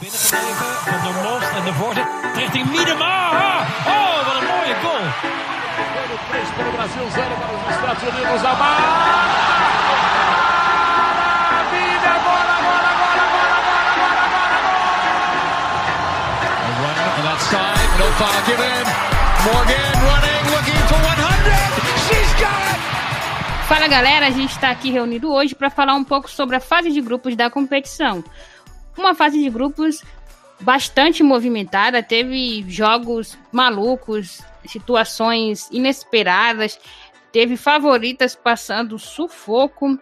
binnengebleven van de Mos en de voorzet richting Miedema. Oh, wat een mooie goal. 3 para o Brasil, 0 para os Estados Unidos. A maravilha! Bola, bola, bola, bola, bola, bola, bola, A run on that side, no foul given. Morgan running, looking for 100. She's got it. Fala galera, a gente está aqui reunido hoje para falar um pouco sobre a fase de grupos da competição. Uma fase de grupos bastante movimentada, teve jogos malucos, situações inesperadas, teve favoritas passando sufoco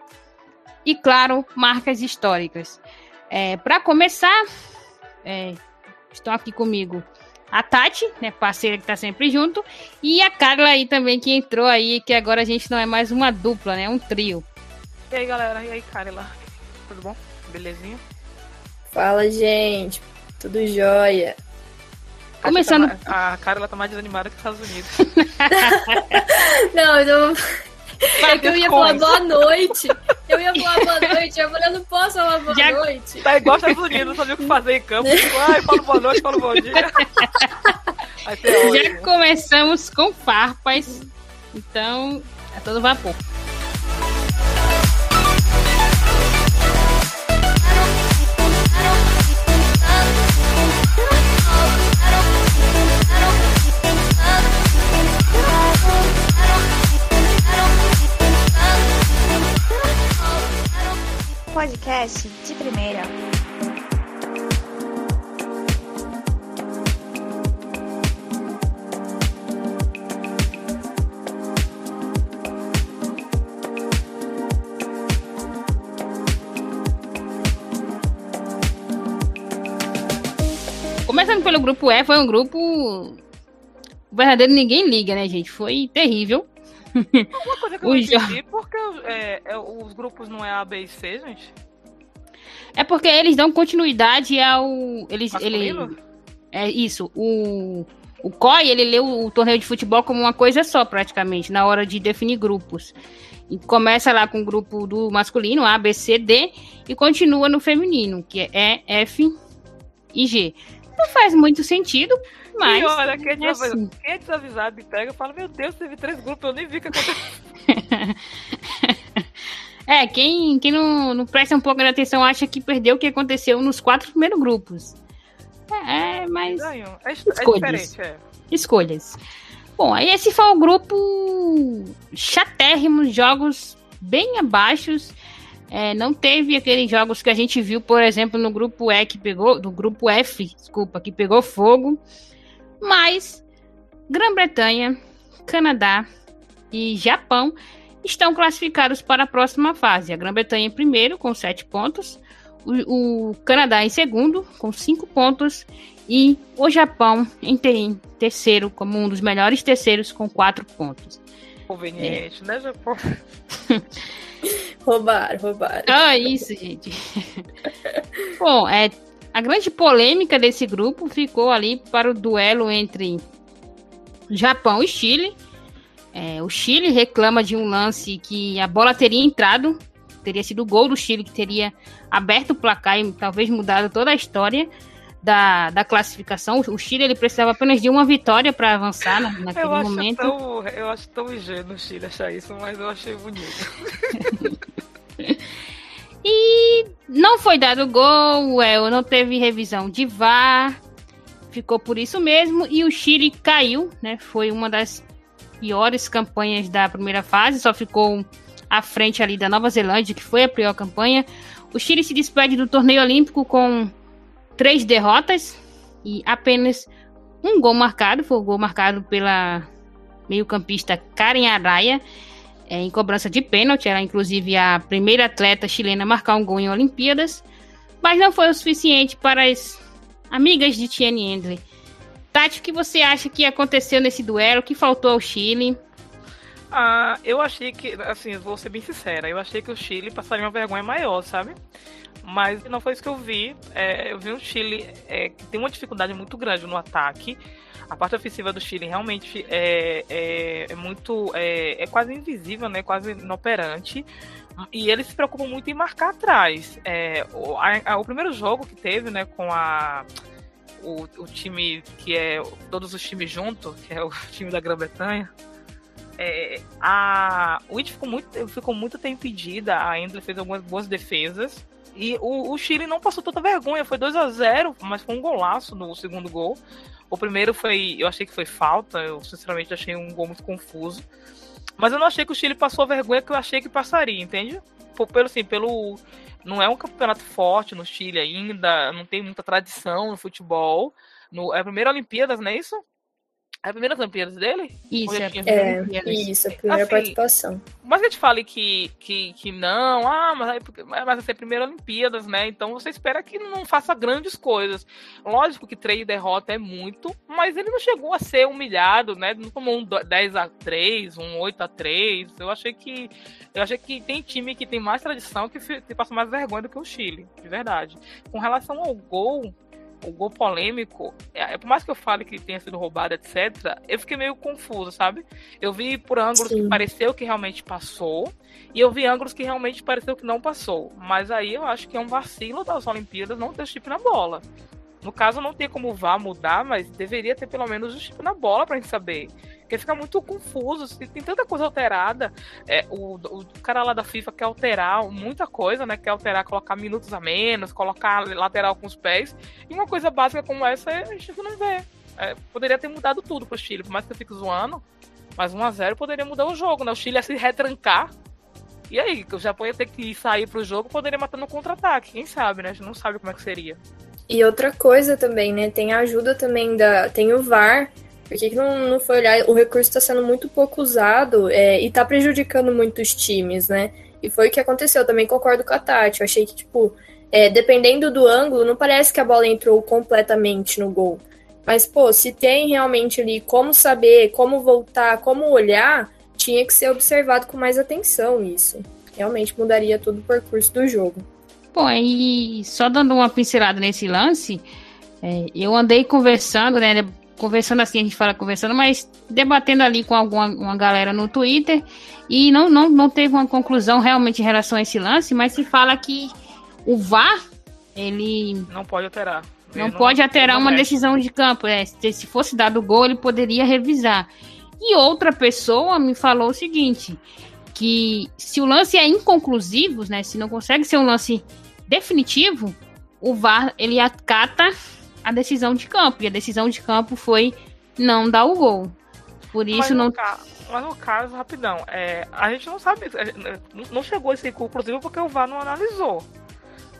e, claro, marcas históricas. É, para começar, é, estão aqui comigo a Tati, né, parceira que tá sempre junto, e a Carla aí também que entrou aí, que agora a gente não é mais uma dupla, né, um trio. E aí, galera? E aí, Carla? Tudo bom? Belezinha? Fala, gente. Tudo jóia. Começando- Tá mais- a Carla tá mais desanimada que os Estados Unidos. Não, eu, é que eu ia falar boa noite. Eu ia falar boa noite. Eu falei, eu não posso falar boa Já- noite. Tá igual os Estados Unidos, não sabia o que fazer em campo. Tipo, ai, fala boa noite, fala bom dia. Já começamos com farpas, então é todo vapor. Podcast de primeira. Começando pelo grupo E, foi um grupo. O verdadeiro ninguém liga, né, gente? Foi terrível. Uma coisa que eu não entendi, porque é, é, os grupos não é A, B e C, gente? É porque eles dão continuidade ao. Eles, ele? É isso. O, o COI, ele leu o torneio de futebol como uma coisa só, praticamente, na hora de definir grupos. E começa lá com o grupo do masculino, A, B, C, D, e continua no feminino, que é E, F e G. Não faz muito sentido, e olha, quem é, desavisado, quem é desavisado e pega, fala, meu Deus, teve três grupos, eu nem vi o que aconteceu. É, quem, quem não, não presta um pouco de atenção acha que perdeu o que aconteceu nos quatro primeiros grupos. É, é, mas. É, é Escolhas. é. escolhas. Bom, aí esse foi o grupo chatérrimos, jogos bem abaixos. É, não teve aqueles jogos que a gente viu, por exemplo, no grupo E que pegou, do grupo F, desculpa, que pegou fogo. Mas Grã-Bretanha, Canadá e Japão estão classificados para a próxima fase. A Grã-Bretanha em primeiro, com sete pontos. O, o Canadá em segundo, com cinco pontos. E o Japão em ter- em terceiro, como um dos melhores terceiros, com quatro pontos. Conveniente, né, Japão? Roubaram, roubaram. Ah, isso, gente. Bom, é, a grande polêmica desse grupo ficou ali para o duelo entre Japão e Chile. É, o Chile reclama de um lance que a bola teria entrado, teria sido o gol do Chile que teria aberto o placar e talvez mudado toda a história da, da classificação. O Chile ele precisava apenas de uma vitória para avançar na- naquele Eu momento. tão, eu acho tão ingênuo o Chile achar isso, mas eu achei bonito. E não foi dado gol, é, não teve revisão de VAR, ficou por isso mesmo. E o Chile caiu, né? Foi uma das piores campanhas da primeira fase, só ficou à frente ali da Nova Zelândia, que foi a pior campanha. O Chile se despede do torneio olímpico com três derrotas e apenas um gol marcado, foi o gol marcado pela meio-campista Karen Araya é, em cobrança de pênalti. Ela, inclusive, a primeira atleta chilena a marcar um gol em Olimpíadas. Mas não foi o suficiente para as amigas de Tiene Endley. Tati, o que você acha que aconteceu nesse duelo? O que faltou ao Chile? Ah, eu achei que, assim, vou ser bem sincera, eu achei que o Chile passaria uma vergonha maior, sabe? Mas não foi isso que eu vi. É, eu vi um Chile é, que tem uma dificuldade muito grande no ataque. A parte ofensiva do Chile realmente é, é, é muito. É, é, quase invisível, né? Quase inoperante. E eles se preocupam muito em marcar atrás. É, o, a, o primeiro jogo que teve, né, com a. O, o, time que é todos os times juntos, que é o time da Grã-Bretanha, é, a, o It ficou muito, ficou muito tempo impedida, a Endler fez algumas boas defesas. E o, o Chile não passou tanta vergonha, foi 2 a 0 mas foi um golaço no segundo gol. O primeiro foi, eu achei que foi falta, eu sinceramente achei um gol muito confuso. Mas eu não achei que o Chile passou a vergonha que eu achei que passaria, entende? Pelo assim, pelo não é um campeonato forte no Chile ainda, não tem muita tradição no futebol. No, é a primeira Olimpíadas, não é isso? É a primeira Olimpíadas dele? Isso, é, é isso, a primeira assim, participação. Mas que a gente fale que, que, que não, ah, mas, mas vai ser a primeira Olimpíadas, né? Então você espera que não faça grandes coisas. Lógico que três derrota é muito, mas ele não chegou a ser humilhado, né? Não tomou um 10 a 3 um 8 a 3 Eu achei que. Eu achei que tem time que tem mais tradição que, que passa mais vergonha do que o Chile, de verdade. Com relação ao gol, o gol polêmico, é, é, por mais que eu fale que tenha sido roubado, etc., eu fiquei meio confuso, sabe? Eu vi por ângulos Sim. que pareceu que realmente passou, e eu vi ângulos que realmente pareceu que não passou. Mas aí eu acho que é um vacilo das Olimpíadas não ter chip na bola. No caso, não tem como vá mudar, mas deveria ter pelo menos o chip na bola pra gente saber. Porque fica muito confuso, tem tanta coisa alterada. É, o, o cara lá da FIFA quer alterar muita coisa, né? Quer alterar, colocar minutos a menos, colocar lateral com os pés. E uma coisa básica como essa a gente não vê. É, poderia ter mudado tudo pro Chile, por mais que eu fique zoando. Mas 1x0 poderia mudar o jogo, né? O Chile ia se retrancar. E aí, o Japão ia ter que sair pro jogo, poderia matar no contra-ataque. Quem sabe, né? A gente não sabe como é que seria. E outra coisa também, né? Tem a ajuda também da. Tem o VAR por que, que não, não foi olhar? O recurso está sendo muito pouco usado é, e está prejudicando muitos times, né? E foi o que aconteceu. Eu também concordo com a Tati. Eu achei que, tipo, é, dependendo do ângulo, não parece que a bola entrou completamente no gol. Mas, pô, se tem realmente ali como saber, como voltar, como olhar, tinha que ser observado com mais atenção isso. Realmente mudaria todo o percurso do jogo. Bom, e só dando uma pincelada nesse lance, é, eu andei conversando, né? conversando assim, a gente fala conversando, mas debatendo ali com alguma uma galera no Twitter e não, não, não teve uma conclusão realmente em relação a esse lance, mas se fala que o VAR, ele... Não pode alterar. Não, não pode alterar uma mexe. decisão de campo. É, se fosse dado o gol, ele poderia revisar. E outra pessoa me falou o seguinte, que se o lance é inconclusivo, né, se não consegue ser um lance definitivo, o VAR, ele acata a decisão de campo. E a decisão de campo foi não dar o gol. Por isso mas não. Caso, mas no caso, rapidão, é, a gente não sabe. Não chegou esse conclusivo porque o VAR não analisou.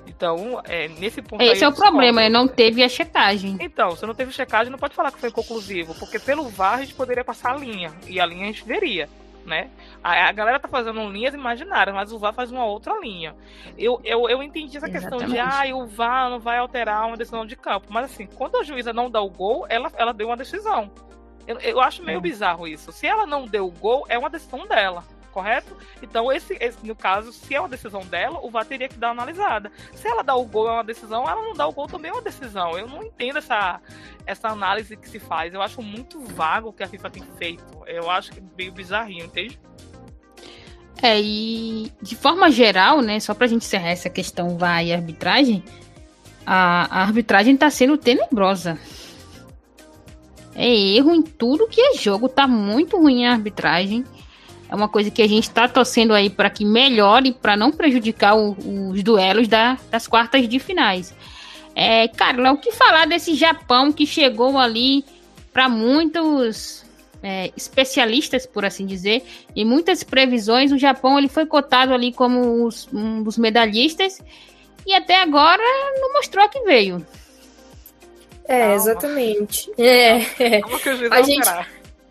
Então, é, nesse ponto. Esse é o problema, né? Não teve a checagem. Então, se não teve checagem, não pode falar que foi conclusivo, porque pelo VAR a gente poderia passar a linha. E a linha a gente veria né? A, a galera tá fazendo linhas imaginárias, mas o VAR faz uma outra linha. Eu, eu, eu entendi essa Exatamente. questão de, ah, o VAR não vai alterar uma decisão de campo. Mas assim, quando a juíza não dá o gol, ela, ela deu uma decisão. Eu, eu acho meio é. bizarro isso. Se ela não deu o gol, é uma decisão dela correto? Então, esse, esse, no caso, se é uma decisão dela, o VAR teria que dar uma analisada. Se ela dá o gol é uma decisão, ela não dá o gol também é uma decisão. Eu não entendo essa, essa análise que se faz. Eu acho muito vago o que a FIFA tem feito. Eu acho que é meio bizarrinho, entende? É, e de forma geral, né, só pra gente encerrar essa questão VAR e arbitragem, a, a arbitragem tá sendo tenebrosa. É erro em tudo que é jogo, tá muito ruim a arbitragem. É uma coisa que a gente está torcendo aí para que melhore, para não prejudicar o, os duelos da, das quartas de finais. É, Carla, o que falar desse Japão que chegou ali para muitos é, especialistas, por assim dizer, e muitas previsões, o Japão ele foi cotado ali como os, um dos medalhistas e até agora não mostrou que veio. É, exatamente. É. Como que a gente,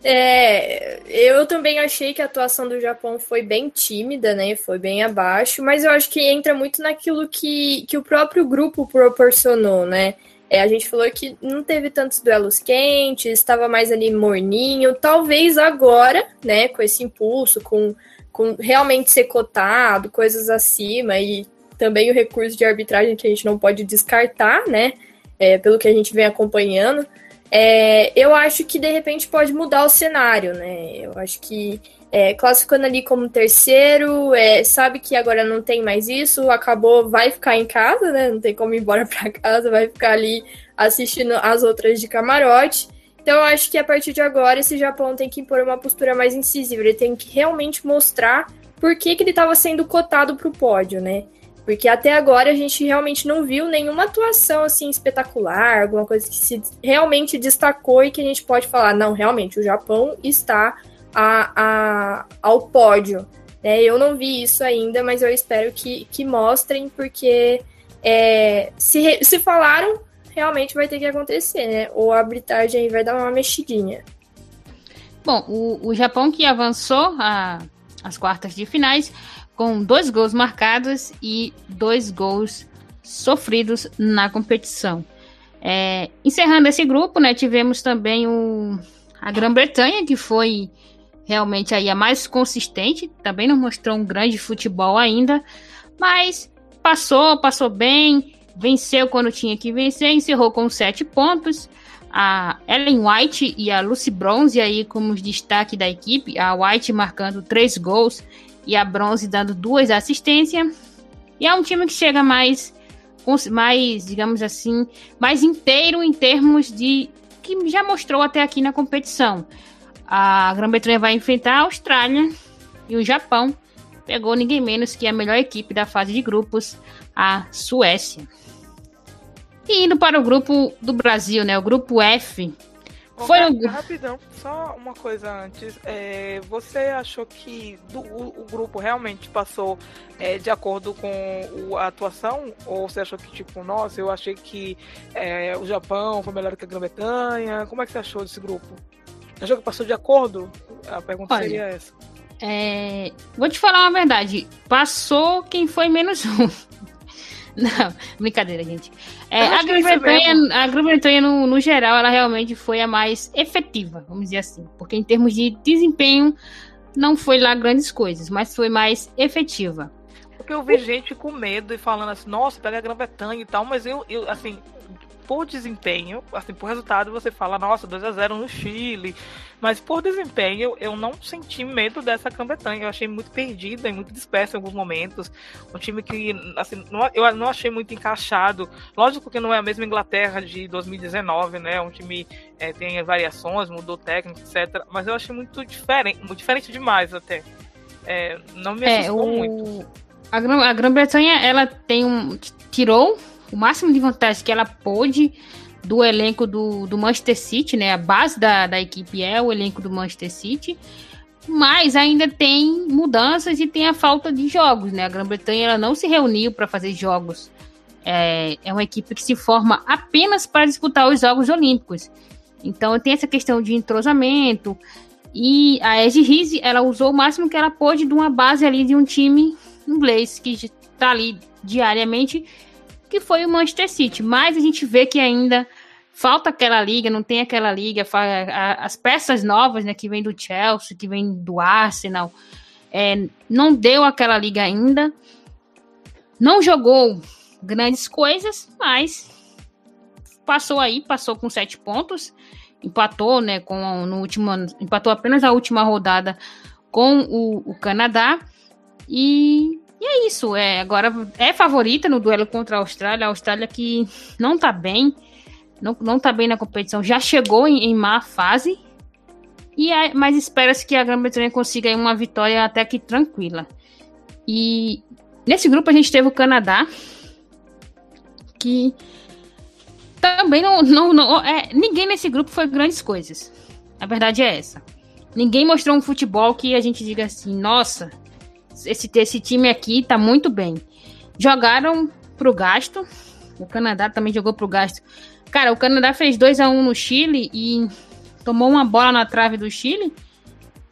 é, eu também achei que a atuação do Japão foi bem tímida, né? Foi bem abaixo, mas eu acho que entra muito naquilo que, que o próprio grupo proporcionou, né? É, a gente falou que não teve tantos duelos quentes, estava mais ali morninho. Talvez agora, né, com esse impulso, com, com realmente ser cotado, coisas acima e também o recurso de arbitragem que a gente não pode descartar, né? É, pelo que a gente vem acompanhando. É, eu acho que de repente pode mudar o cenário, né? Eu acho que é, classificando ali como terceiro, é, sabe que agora não tem mais isso, acabou, vai ficar em casa, né? Não tem como ir embora para casa, vai ficar ali assistindo as outras de camarote. Então eu acho que a partir de agora esse Japão tem que impor uma postura mais incisiva, ele tem que realmente mostrar por que, que ele estava sendo cotado para o pódio, né? Porque até agora a gente realmente não viu nenhuma atuação assim espetacular, alguma coisa que se realmente destacou e que a gente pode falar, não, realmente o Japão está a, a, ao pódio. Né? Eu não vi isso ainda, mas eu espero que, que mostrem, porque é, se, se falaram, realmente vai ter que acontecer, né? Ou a arbitragem vai dar uma mexidinha. Bom, o, o Japão que avançou a, as quartas de finais com dois gols marcados e dois gols sofridos na competição. É, encerrando esse grupo, né, tivemos também o, a Grã-Bretanha, que foi realmente aí a mais consistente, também não mostrou um grande futebol ainda, mas passou, passou bem, venceu quando tinha que vencer, encerrou com sete pontos. A Ellen White e a Lucy Bronze aí como destaque da equipe, a White marcando três gols e a Bronze dando duas assistências. E é um time que chega mais, mais, digamos assim, mais inteiro em termos de que já mostrou até aqui na competição. A Grã-Bretanha vai enfrentar a Austrália e o Japão pegou ninguém menos que a melhor equipe da fase de grupos, a Suécia. E indo para o grupo do Brasil, né? O grupo F. Foi um... Rapidão, só uma coisa antes. É, você achou que do, o, o, grupo realmente passou é, de acordo com o, a atuação? Ou você achou que, tipo, nossa, eu achei que é, o Japão foi melhor que a Grã-Bretanha? Como é que você achou desse grupo? Achou que passou de acordo? A pergunta Olha, seria essa. É, vou te falar uma verdade. Passou quem foi menos um. Não, brincadeira, gente. É, a Grã-Bretanha, a Grã-Bretanha no, no geral, ela realmente foi a mais efetiva, vamos dizer assim. Porque em termos de desempenho, não foi lá grandes coisas, mas foi mais efetiva. Porque eu vi gente com medo e falando assim, nossa, pega a Grã-Bretanha e tal, mas eu, eu assim, por desempenho, assim, por resultado você fala, nossa, 2 a 0 no Chile. Mas por desempenho, eu não senti medo dessa Grã-Bretanha. Eu achei muito perdida e muito dispersa em alguns momentos. Um time que, assim, não, eu não achei muito encaixado. Lógico que não é a mesma Inglaterra de 2019, né? Um time é, tem variações, mudou técnico, etc. Mas eu achei muito diferente, muito diferente demais até. É, não me é, assustou é, o... muito. A Grã-Bretanha, ela tem um. tirou o máximo de vantagem que ela pôde do elenco do, do Manchester City, né? A base da, da equipe é o elenco do Manchester City, mas ainda tem mudanças e tem a falta de jogos, né? A Grã-Bretanha ela não se reuniu para fazer jogos. É, é uma equipe que se forma apenas para disputar os Jogos Olímpicos. Então tem essa questão de entrosamento. E a Edge Rizzi, ela usou o máximo que ela pôde de uma base ali de um time inglês que está ali diariamente que foi o Manchester City. Mas a gente vê que ainda falta aquela liga, não tem aquela liga, as peças novas, né, que vem do Chelsea, que vem do Arsenal, é, não deu aquela liga ainda, não jogou grandes coisas, mas passou aí, passou com sete pontos, empatou, né, com no último, empatou apenas a última rodada com o, o Canadá e e é isso, é, agora é favorita no duelo contra a Austrália, a Austrália que não tá bem, não, não tá bem na competição, já chegou em, em má fase, e é, mas espera-se que a Grã-Bretanha consiga uma vitória até que tranquila. E nesse grupo a gente teve o Canadá, que também não. não, não é, ninguém nesse grupo foi grandes coisas. A verdade é essa. Ninguém mostrou um futebol que a gente diga assim, nossa, esse, esse time aqui tá muito bem. Jogaram pro gasto. O Canadá também jogou pro gasto. Cara, o Canadá fez 2 a 1 um no Chile e tomou uma bola na trave do Chile.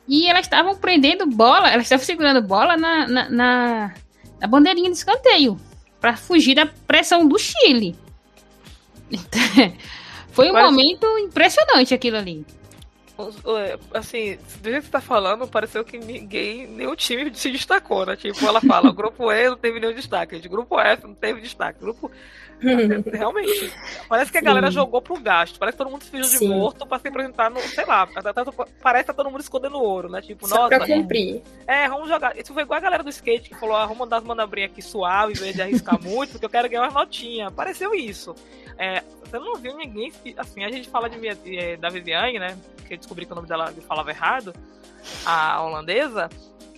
E elas estavam prendendo bola, elas estavam segurando bola na, na, na, na bandeirinha de escanteio para fugir da pressão do Chile. Foi um Parece... momento impressionante aquilo ali. É, assim, do jeito que você tá falando, pareceu que ninguém, nenhum time se destacou, né? Tipo, ela fala, grupo E não teve nenhum destaque, o grupo F não teve destaque, grupo Realmente. Parece que a Sim. galera jogou pro gasto. Parece que todo mundo se fingiu de morto pra se apresentar no. Sei lá. Parece que tá todo mundo escondendo ouro, né? Tipo, Só nossa. Pra cumprir. É, vamos jogar. Isso foi igual a galera do skate que falou: ah, vamos mandar as manobrinhas aqui suave, em vez de arriscar muito, porque eu quero ganhar umas notinhas. Pareceu isso. É, você não viu ninguém. Assim, a gente fala de, de, é, da Viviane, né? Que eu descobri que o nome dela falava errado. A holandesa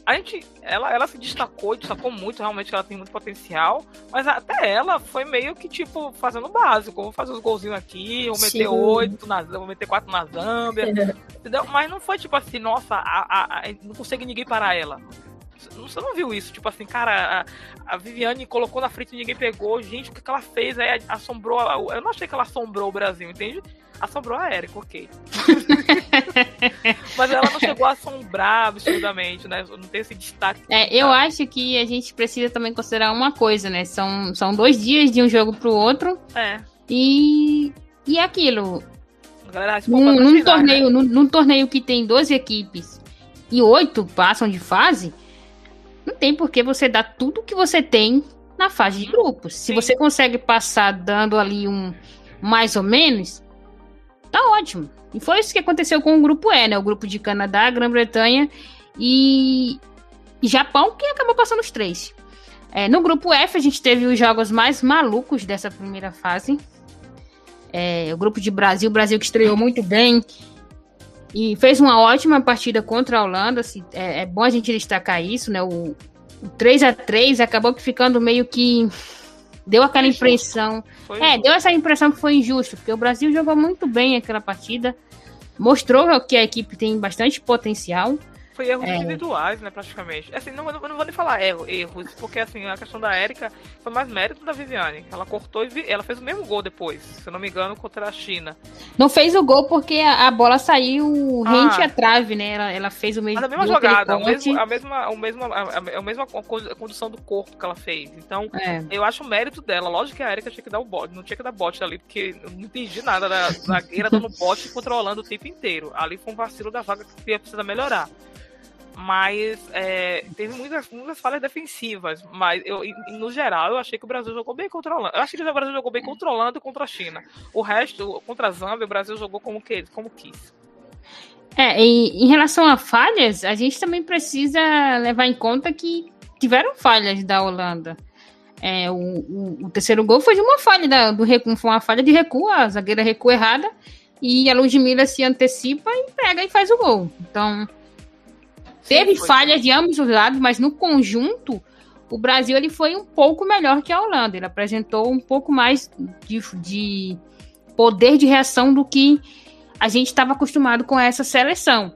a gente, ela, ela se destacou, destacou muito, realmente ela tem muito potencial, mas até ela foi meio que, tipo, fazendo o básico, vou fazer os golzinhos aqui, vou meter oito na vou meter quatro na Zâmbia, entendeu? Mas não foi tipo assim, nossa, a, a, a, não consegue ninguém parar ela. Você não viu isso? Tipo assim, cara, a, a Viviane colocou na frente e ninguém pegou. Gente, o que, que ela fez? Aí assombrou. Eu não achei que ela assombrou o Brasil, entende? Assombrou a Erika, ok. Mas ela não chegou a assombrar absurdamente, né? Não tem esse destaque. É, eu acho que a gente precisa também considerar uma coisa, né? São, são dois dias de um jogo pro outro. É. E. E aquilo. Galera, num, num final, torneio, né? num, num torneio que tem 12 equipes e oito passam de fase, não tem por que você dar tudo que você tem na fase de grupos. Se Sim. você consegue passar dando ali um mais ou menos, tá ótimo. E foi isso que aconteceu com o grupo E, né? O grupo de Canadá, Grã-Bretanha e... e, Japão, que acabou passando os três. É, no grupo F, a gente teve os jogos mais malucos dessa primeira fase. É, o grupo de Brasil, Brasil que estreou muito bem e fez uma ótima partida contra a Holanda. Assim, é, é bom a gente destacar isso, né? O, o 3 a 3 acabou ficando meio que deu aquela impressão. Foi é, deu essa impressão que foi injusto, porque o Brasil jogou muito bem aquela partida, mostrou que a equipe tem bastante potencial. Foi erros é. individuais, né, praticamente. Assim, não, não, não vou nem falar erro, erros, porque assim, a questão da Érica foi mais mérito da Viviane. Ela cortou e vi, ela fez o mesmo gol depois, se eu não me engano, contra a China. Não fez o gol porque a, a bola saiu ah. rente à trave, né? Ela, ela fez o mesmo. Mas a mesma jogada, a, mesmo, a mesma, a mesma, a, a, mesma condução do corpo que ela fez. Então, é. eu acho o mérito dela. Lógico que a Érica tinha que dar o bote, não tinha que dar bote ali, porque eu não entendi nada da zagueira dando bote controlando o tempo inteiro. Ali foi um vacilo da vaga que precisa melhorar mas é, teve muitas, muitas falhas defensivas. Mas eu, no geral, eu achei que o Brasil jogou bem controlando. Eu achei que o Brasil jogou bem controlando contra a China. O resto, contra a Zâmbia, o Brasil jogou como, que, como quis. É, e em relação a falhas, a gente também precisa levar em conta que tiveram falhas da Holanda. É, o, o, o, terceiro gol foi de uma falha da, do recuo, foi uma falha de recuo, a zagueira recua errada e a Ludmilla se antecipa e pega e faz o gol. Então, Teve Sim, falhas de ambos os lados, mas no conjunto, o Brasil ele foi um pouco melhor que a Holanda. Ele apresentou um pouco mais de, de poder de reação do que a gente estava acostumado com essa seleção.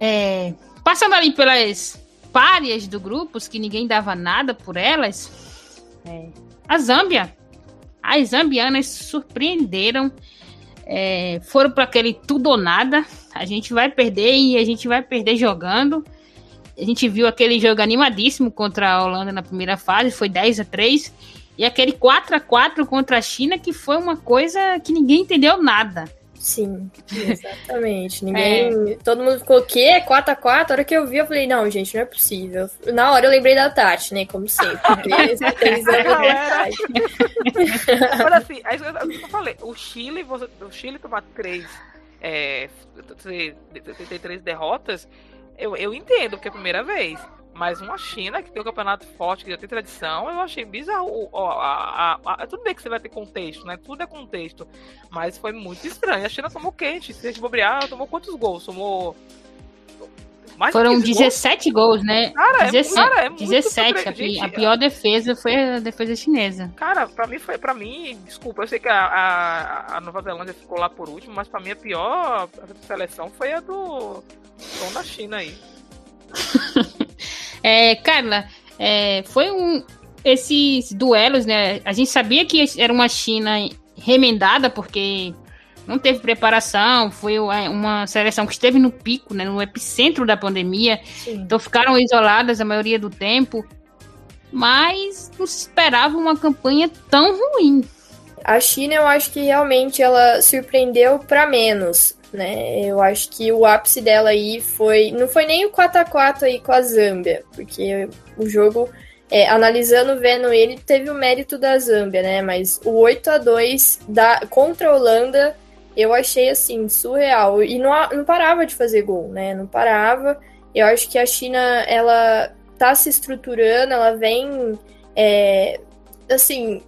É, passando ali pelas párias do grupo, que ninguém dava nada por elas, é, a Zâmbia. As zambianas surpreenderam é, foram para aquele tudo ou nada. A gente vai perder e a gente vai perder jogando. A gente viu aquele jogo animadíssimo contra a Holanda na primeira fase, foi 10 a 3 e aquele 4 a 4 contra a China que foi uma coisa que ninguém entendeu nada. Sim, exatamente. Ninguém. É. Todo mundo ficou o quê? 4x4? A hora que eu vi, eu falei, não, gente, não é possível. Na hora eu lembrei da Tati, né? Como sempre. Três, três anos Olha assim, é isso que eu falei. O Chile, você, o Chile tomar três. É, ter três derrotas, eu, eu entendo, porque é a primeira vez. Mas uma China que tem um campeonato forte, que já tem tradição, eu achei bizarro. Ó, a, a, a, tudo bem que você vai ter contexto, né? Tudo é contexto. Mas foi muito estranho. A China tomou quente. Se a gente bobear, tomou quantos gols? Tomou. Mais Foram 17 gols, gols né? Cara, 17, é, cara, é 17. A, gente, a, pior defesa foi a defesa chinesa. Cara, pra mim foi. para mim, desculpa, eu sei que a, a, Nova Zelândia ficou lá por último, mas pra mim a pior seleção foi a do. da China aí. É, Carla, é, foi um. Esses duelos, né? A gente sabia que era uma China remendada, porque não teve preparação, foi é, uma seleção que esteve no pico, né, no epicentro da pandemia, Sim. então ficaram isoladas a maioria do tempo, mas não se esperava uma campanha tão ruim. A China, eu acho que realmente ela surpreendeu para menos. Né? Eu acho que o ápice dela aí foi. Não foi nem o 4x4 aí com a Zâmbia, porque o jogo, é, analisando, vendo ele, teve o mérito da Zâmbia, né? Mas o 8 a 2 da, contra a Holanda eu achei assim, surreal. E não, não parava de fazer gol, né? Não parava. Eu acho que a China, ela tá se estruturando, ela vem. É, assim,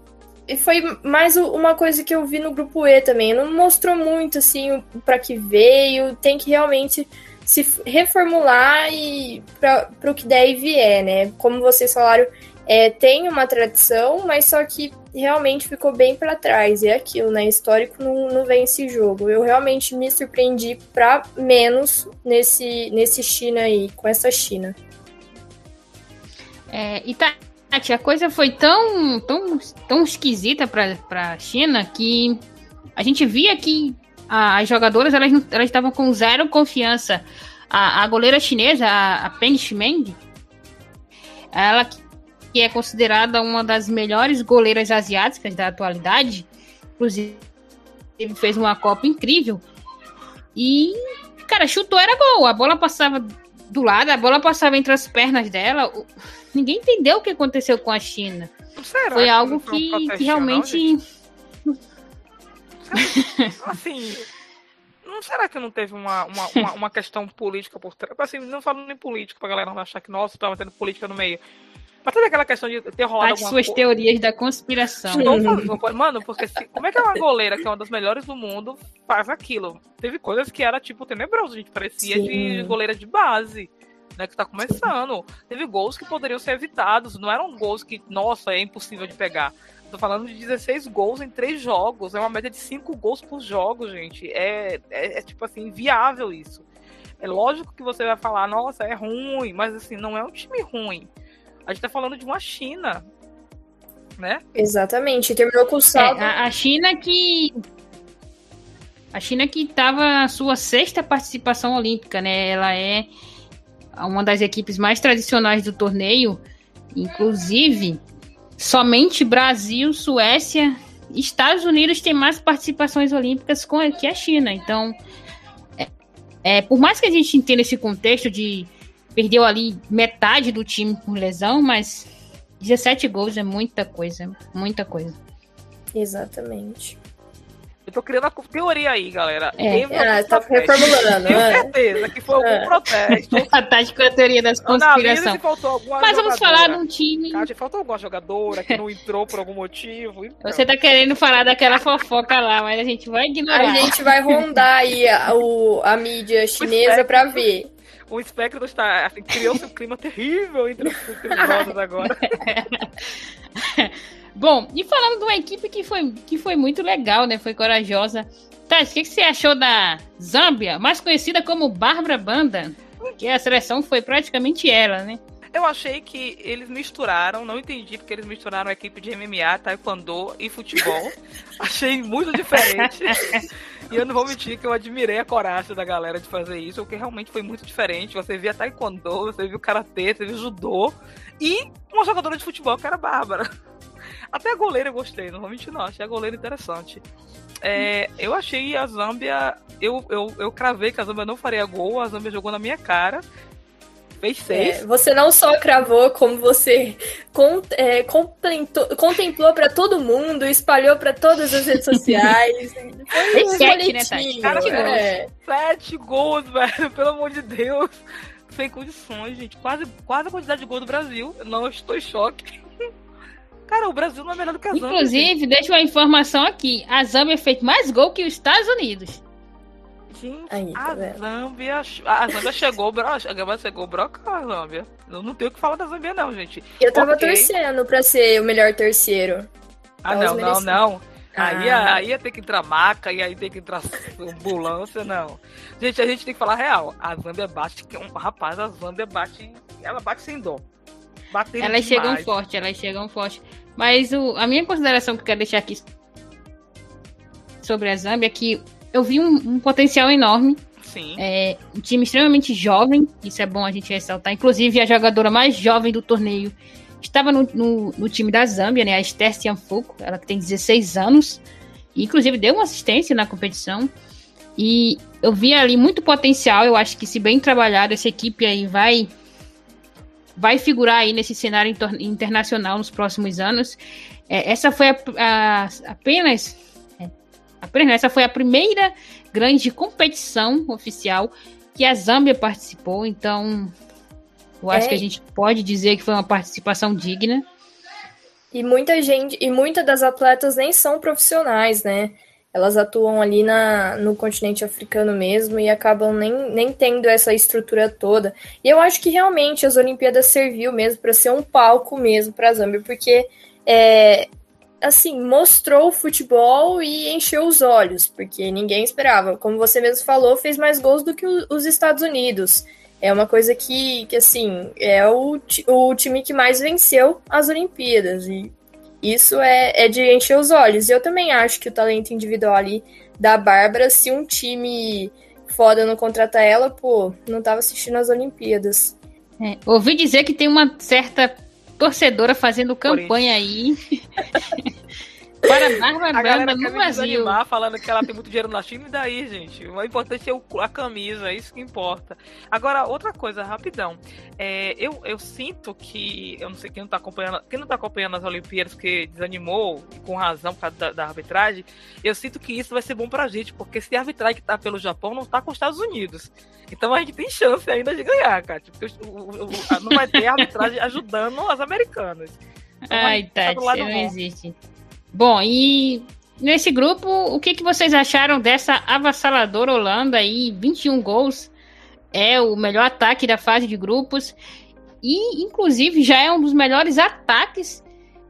e foi mais uma coisa que eu vi no grupo E também. Não mostrou muito assim para que veio. Tem que realmente se reformular e para o que der e vier, né? Como vocês falaram, é, tem uma tradição, mas só que realmente ficou bem para trás. E é aquilo, né? Histórico não, não vem esse jogo. Eu realmente me surpreendi para menos nesse, nesse China aí, com essa China. É, e tá a coisa foi tão, tão, tão esquisita para a China que a gente via que a, as jogadoras elas, elas estavam com zero confiança. A, a goleira chinesa, a, a Peng Shimeng, ela que é considerada uma das melhores goleiras asiáticas da atualidade, inclusive fez uma Copa incrível. E, cara, chutou era gol. A bola passava do lado, a bola passava entre as pernas dela. Ninguém entendeu o que aconteceu com a China. Será foi algo que, que realmente. Não, assim. Não será que não teve uma, uma, uma, uma questão política por trás? Assim, não falando em política, pra galera não achar que, nossa, tava tendo política no meio. Mas toda aquela questão de ter rolado As suas teorias da conspiração. mano, porque se, como é que uma goleira, que é uma das melhores do mundo, faz aquilo? Teve coisas que era, tipo, tenebroso, gente. Parecia Sim. de goleira de base né, que está começando. Teve gols que poderiam ser evitados, não eram gols que, nossa, é impossível de pegar. Tô falando de 16 gols em três jogos, é uma média de 5 gols por jogo, gente. É, é, é, tipo assim, inviável isso. É lógico que você vai falar, nossa, é ruim, mas assim, não é um time ruim. A gente tá falando de uma China, né? Exatamente, terminou com o saldo. É, a, a China que a China que estava a sua sexta participação olímpica, né? Ela é uma das equipes mais tradicionais do torneio. Inclusive, somente Brasil, Suécia, Estados Unidos têm mais participações olímpicas com, que a China. Então, é, é, por mais que a gente entenda esse contexto de perdeu ali metade do time por lesão, mas 17 gols é muita coisa, muita coisa. Exatamente. Eu tô criando a teoria aí, galera. É, ah, tá reformulando. Tenho é. certeza que foi algum é. protesto. a tática a teoria das conspirações. Mas vamos falar de um time. Cara, faltou alguma jogadora que não entrou por algum motivo. Então. Você tá querendo falar daquela fofoca lá, mas a gente vai ignorar. A gente vai rondar aí a, o, a mídia chinesa pra ver. O espectro está. Assim, Criou-se um clima terrível entre os criminosos agora. Bom, e falando de uma equipe que foi, que foi muito legal, né? Foi corajosa. Tá, o que, que você achou da Zâmbia, mais conhecida como Bárbara Banda? Que a seleção foi praticamente ela, né? Eu achei que eles misturaram, não entendi porque eles misturaram a equipe de MMA, taekwondo e futebol. achei muito diferente. e eu não vou mentir que eu admirei a coragem da galera de fazer isso, porque realmente foi muito diferente. Você via taekwondo, você viu karatê, você viu judô e uma jogadora de futebol que era Bárbara. Até a goleira eu gostei, não vou mentir não, achei a goleira interessante. É, eu achei a Zâmbia, eu, eu, eu cravei que a Zâmbia não faria gol, a Zâmbia jogou na minha cara, fez seis. É, você não só cravou, como você con, é, contemplou para todo mundo, espalhou para todas as redes sociais. Foi um sete, né, Tati? Cara, é. Sete gols, velho, pelo amor de Deus. Sem condições, gente. Quase, quase a quantidade de gol do Brasil. Não estou em choque. Cara, o Brasil não é melhor do que a Zâmbia. Inclusive, deixa uma informação aqui: a Zâmbia fez mais gol que os Estados Unidos. Gente, Aí, tá a, Zâmbia, a Zâmbia chegou, bro, a Zâmbia chegou broca a Zâmbia. Eu não tenho o que falar da Zâmbia, não, gente. Eu tava okay. torcendo pra ser o melhor terceiro. Ah, não, não, não. Aí, ah. aí ia ter que entrar maca, e aí tem que entrar ambulância, não. Gente, a gente tem que falar real. A Zâmbia bate, um rapaz, a Zâmbia bate, ela bate sem dó. Bateram elas demais. chegam forte, elas chegam forte. Mas o, a minha consideração que eu quero deixar aqui sobre a Zâmbia é que eu vi um, um potencial enorme. Sim. É, um time extremamente jovem, isso é bom a gente ressaltar. Inclusive, a jogadora mais jovem do torneio estava no, no, no time da Zâmbia, né? A Esther Cianfuco, ela que tem 16 anos. E, inclusive, deu uma assistência na competição. E eu vi ali muito potencial. Eu acho que, se bem trabalhado, essa equipe aí vai vai figurar aí nesse cenário internacional nos próximos anos. É, essa foi a, a, apenas, apenas essa foi a primeira grande competição oficial que a Zâmbia participou. Então, eu acho é. que a gente pode dizer que foi uma participação digna. E muita gente, e muitas das atletas nem são profissionais, né? Elas atuam ali na, no continente africano mesmo e acabam nem, nem tendo essa estrutura toda. E eu acho que realmente as Olimpíadas serviu mesmo para ser um palco mesmo para a Zâmbia, porque é, assim, mostrou o futebol e encheu os olhos, porque ninguém esperava. Como você mesmo falou, fez mais gols do que os Estados Unidos. É uma coisa que, que assim, é o, o time que mais venceu as Olimpíadas. E isso é, é de encher os olhos. Eu também acho que o talento individual ali da Bárbara, se um time foda não contratar ela, pô, não tava assistindo as Olimpíadas. É, ouvi dizer que tem uma certa torcedora fazendo campanha aí Para Bárbara a galera quer me desanimar falando que ela tem muito dinheiro na China, e daí, gente? O importante é a camisa, é isso que importa. Agora, outra coisa, rapidão. É, eu, eu sinto que, eu não sei quem não tá acompanhando, quem não tá acompanhando as Olimpíadas, que desanimou, com razão, por causa da, da, arbitragem, eu sinto que isso vai ser bom pra gente, porque se a arbitragem que tá pelo Japão não tá com os Estados Unidos. Então a gente tem chance ainda de ganhar, cara. Porque o, o, o, não vai ter arbitragem ajudando as americanas. Então, Ai, Tati, tá não existe. Bom, e nesse grupo, o que, que vocês acharam dessa avassaladora Holanda aí? 21 gols. É o melhor ataque da fase de grupos. E, inclusive, já é um dos melhores ataques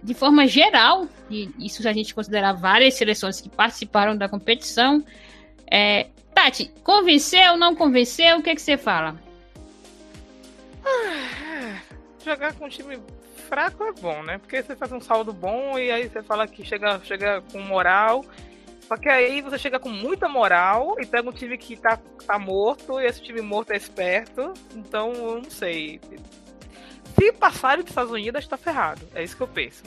de forma geral. E isso a gente considerar várias seleções que participaram da competição. É, Tati, convenceu, não convenceu? O que, que você fala? Ah, jogar com um time fraco é bom, né? Porque você faz um saldo bom e aí você fala que chega, chega com moral. Só que aí você chega com muita moral e pega um time que tá, tá morto e esse time morto é esperto. Então, eu não sei. Se passarem dos Estados Unidos, está ferrado. É isso que eu penso.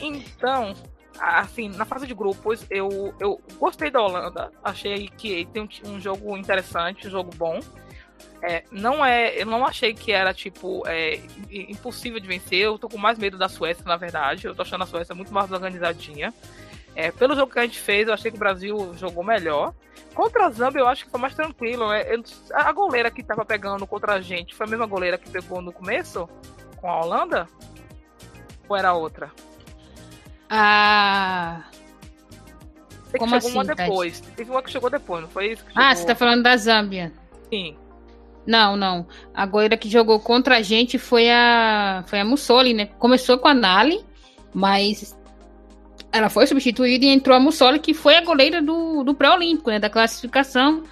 Então, assim, na fase de grupos, eu, eu gostei da Holanda. Achei que tem um, um jogo interessante, um jogo bom. É, não é, eu não achei que era tipo é, impossível de vencer. Eu tô com mais medo da Suécia, na verdade. Eu tô achando a Suécia muito mais organizadinha. É, pelo jogo que a gente fez, eu achei que o Brasil jogou melhor. Contra a Zâmbia, eu acho que foi mais tranquilo. Né? Eu, a goleira que tava pegando contra a gente foi a mesma goleira que pegou no começo com a Holanda? Ou era outra? Ah. Como assim, uma depois. Teve uma que chegou depois, não foi isso? ah, você tá falando da Zâmbia. Sim. Não, não. A goleira que jogou contra a gente foi a foi a Mussoli, né? Começou com a Nali, mas ela foi substituída e entrou a Mussoli, que foi a goleira do, do pré-olímpico, né? Da classificação.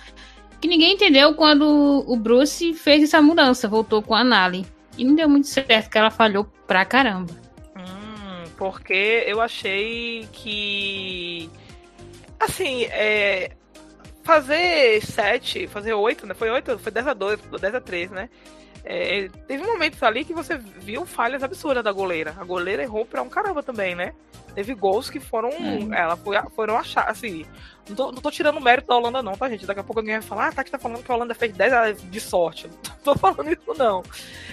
Que ninguém entendeu quando o Bruce fez essa mudança, voltou com a Nali. E não deu muito certo, que ela falhou pra caramba. Hum, porque eu achei que. Assim, é, fazer 7, fazer 8, né? Foi 8, foi 10 a 2, 10 a 3, né? É, teve momentos ali que você viu falhas absurdas da goleira. A goleira errou pra um caramba também, né? Teve gols que foram. Hum. Ela foi, foram achar, assim. Não tô, não tô tirando mérito da Holanda, não, tá, gente? Daqui a pouco alguém vai falar, ah, tá que tá falando que a Holanda fez 10 de sorte. Não tô falando isso, não.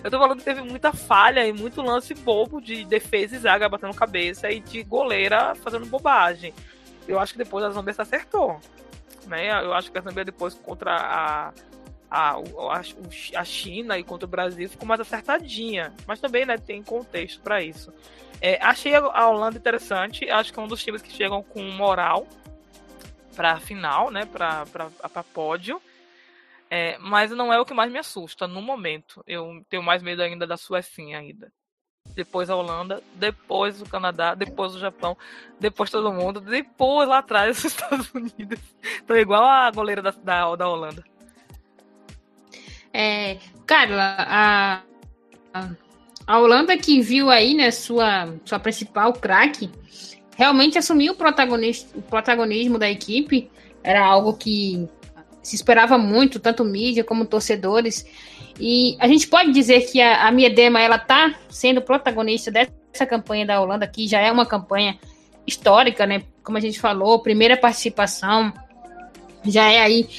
Eu tô falando que teve muita falha e muito lance bobo de defesa e zaga batendo cabeça e de goleira fazendo bobagem. Eu acho que depois a Zambia se acertou né? Eu acho que a Zambia depois contra a, a, a, a China e contra o Brasil ficou mais acertadinha. Mas também né, tem contexto para isso. É, achei a Holanda interessante. Acho que é um dos times que chegam com moral para a final, né? Para pódio. É, mas não é o que mais me assusta no momento. Eu tenho mais medo ainda da Suécia ainda depois a Holanda, depois o Canadá, depois o Japão, depois todo mundo, depois lá atrás os Estados Unidos. Tô igual a goleira da, da, da Holanda. É, Carla, a, a Holanda que viu aí, né, sua, sua principal craque, realmente assumiu o, o protagonismo da equipe. Era algo que se esperava muito, tanto mídia como torcedores. E a gente pode dizer que a, a Miedema ela está sendo protagonista dessa campanha da Holanda, que já é uma campanha histórica, né? Como a gente falou, primeira participação Já é aí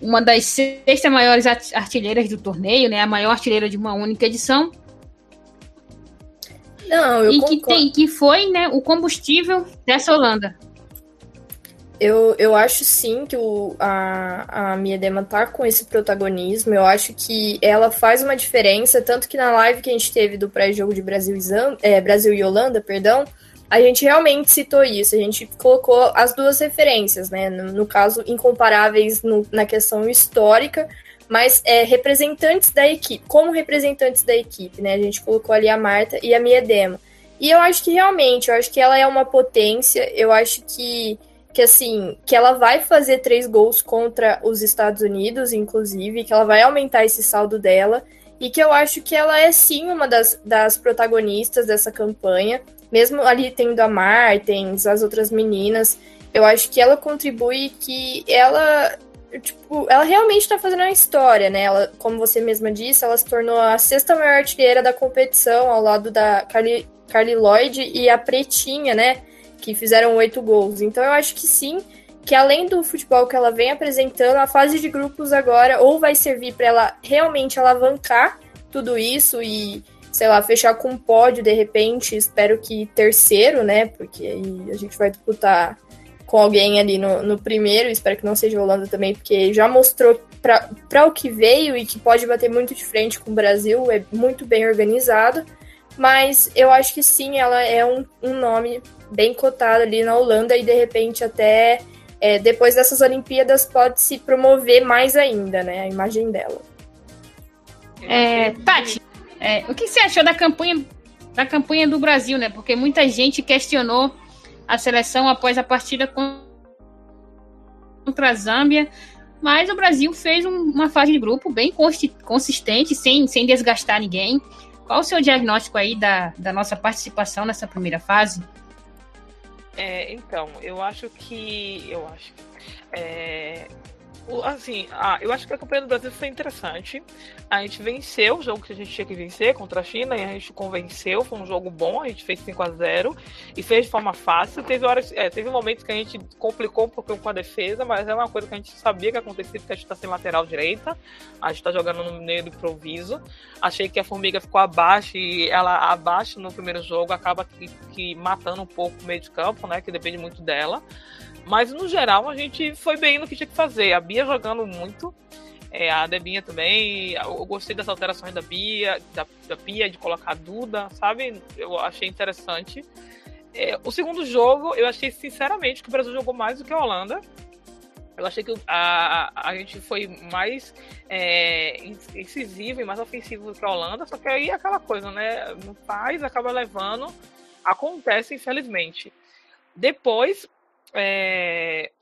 uma das sexta maiores artilheiras do torneio, né? A maior artilheira de uma única edição. Não, eu e concordo. que, tem, que foi né, o combustível dessa Holanda. Eu, eu acho sim que o, a, a Miedema tá com esse protagonismo. Eu acho que ela faz uma diferença, tanto que na live que a gente teve do pré-jogo de Brasil e, Zam, é, Brasil e Holanda, perdão, a gente realmente citou isso. A gente colocou as duas referências, né? No, no caso, incomparáveis no, na questão histórica, mas é, representantes da equipe, como representantes da equipe, né? A gente colocou ali a Marta e a Miedema. E eu acho que realmente, eu acho que ela é uma potência, eu acho que que assim, que ela vai fazer três gols contra os Estados Unidos, inclusive, que ela vai aumentar esse saldo dela, e que eu acho que ela é sim uma das, das protagonistas dessa campanha, mesmo ali tendo a Martens, as outras meninas, eu acho que ela contribui que ela tipo, ela realmente está fazendo uma história, né? Ela, como você mesma disse, ela se tornou a sexta maior artilheira da competição, ao lado da Carly, Carly Lloyd e a Pretinha, né? Que fizeram oito gols. Então eu acho que sim, que além do futebol que ela vem apresentando, a fase de grupos agora ou vai servir para ela realmente alavancar tudo isso e, sei lá, fechar com um pódio de repente, espero que terceiro, né? Porque aí a gente vai disputar com alguém ali no, no primeiro, espero que não seja Holanda também, porque já mostrou para o que veio e que pode bater muito de frente com o Brasil, é muito bem organizado. Mas eu acho que sim, ela é um, um nome bem cotado ali na Holanda e de repente até é, depois dessas Olimpíadas pode se promover mais ainda, né? A imagem dela. É, Tati, é, o que você achou da campanha da campanha do Brasil, né? Porque muita gente questionou a seleção após a partida contra a Zâmbia, mas o Brasil fez um, uma fase de grupo bem consistente, sem, sem desgastar ninguém. Qual o seu diagnóstico aí da, da nossa participação nessa primeira fase? É, então, eu acho que. Eu acho. É, assim, ah, eu acho que a campanha do Brasil foi interessante. A gente venceu o jogo que a gente tinha que vencer contra a China e a gente convenceu. Foi um jogo bom, a gente fez 5 a 0 e fez de forma fácil. Teve horas, é, teve momentos que a gente complicou um pouquinho com a defesa, mas é uma coisa que a gente sabia que acontecia porque a gente está sem lateral direita. A gente está jogando no meio do improviso. Achei que a Formiga ficou abaixo e ela abaixo no primeiro jogo acaba que, que matando um pouco o meio de campo, né? Que depende muito dela. Mas no geral a gente foi bem no que tinha que fazer. A Bia jogando muito. É, a Debinha também. Eu gostei das alterações da Bia, da, da Bia, de colocar a Duda, sabe? Eu achei interessante. É, o segundo jogo, eu achei sinceramente que o Brasil jogou mais do que a Holanda. Eu achei que a, a, a gente foi mais é, incisivo e mais ofensivo do que a Holanda, só que aí é aquela coisa, né? Não faz, acaba levando. Acontece, infelizmente. Depois, é,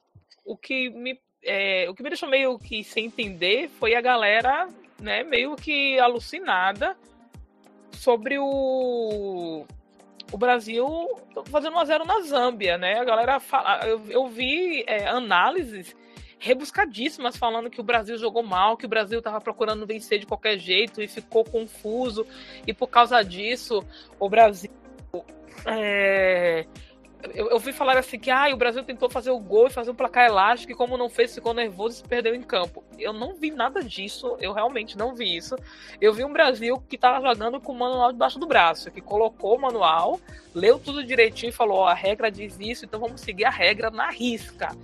o que me é, o que me deixou meio que sem entender foi a galera, né, meio que alucinada sobre o o Brasil fazendo 1 a 0 na Zâmbia, né? A galera fala, eu, eu vi é, análises rebuscadíssimas falando que o Brasil jogou mal, que o Brasil estava procurando vencer de qualquer jeito e ficou confuso e por causa disso o Brasil é, eu, eu vi falar assim que ah, o Brasil tentou fazer o gol e fazer um placar elástico e como não fez, ficou nervoso e se perdeu em campo. Eu não vi nada disso, eu realmente não vi isso. Eu vi um Brasil que estava jogando com o manual debaixo do braço, que colocou o manual, leu tudo direitinho e falou: a regra diz isso, então vamos seguir a regra na risca,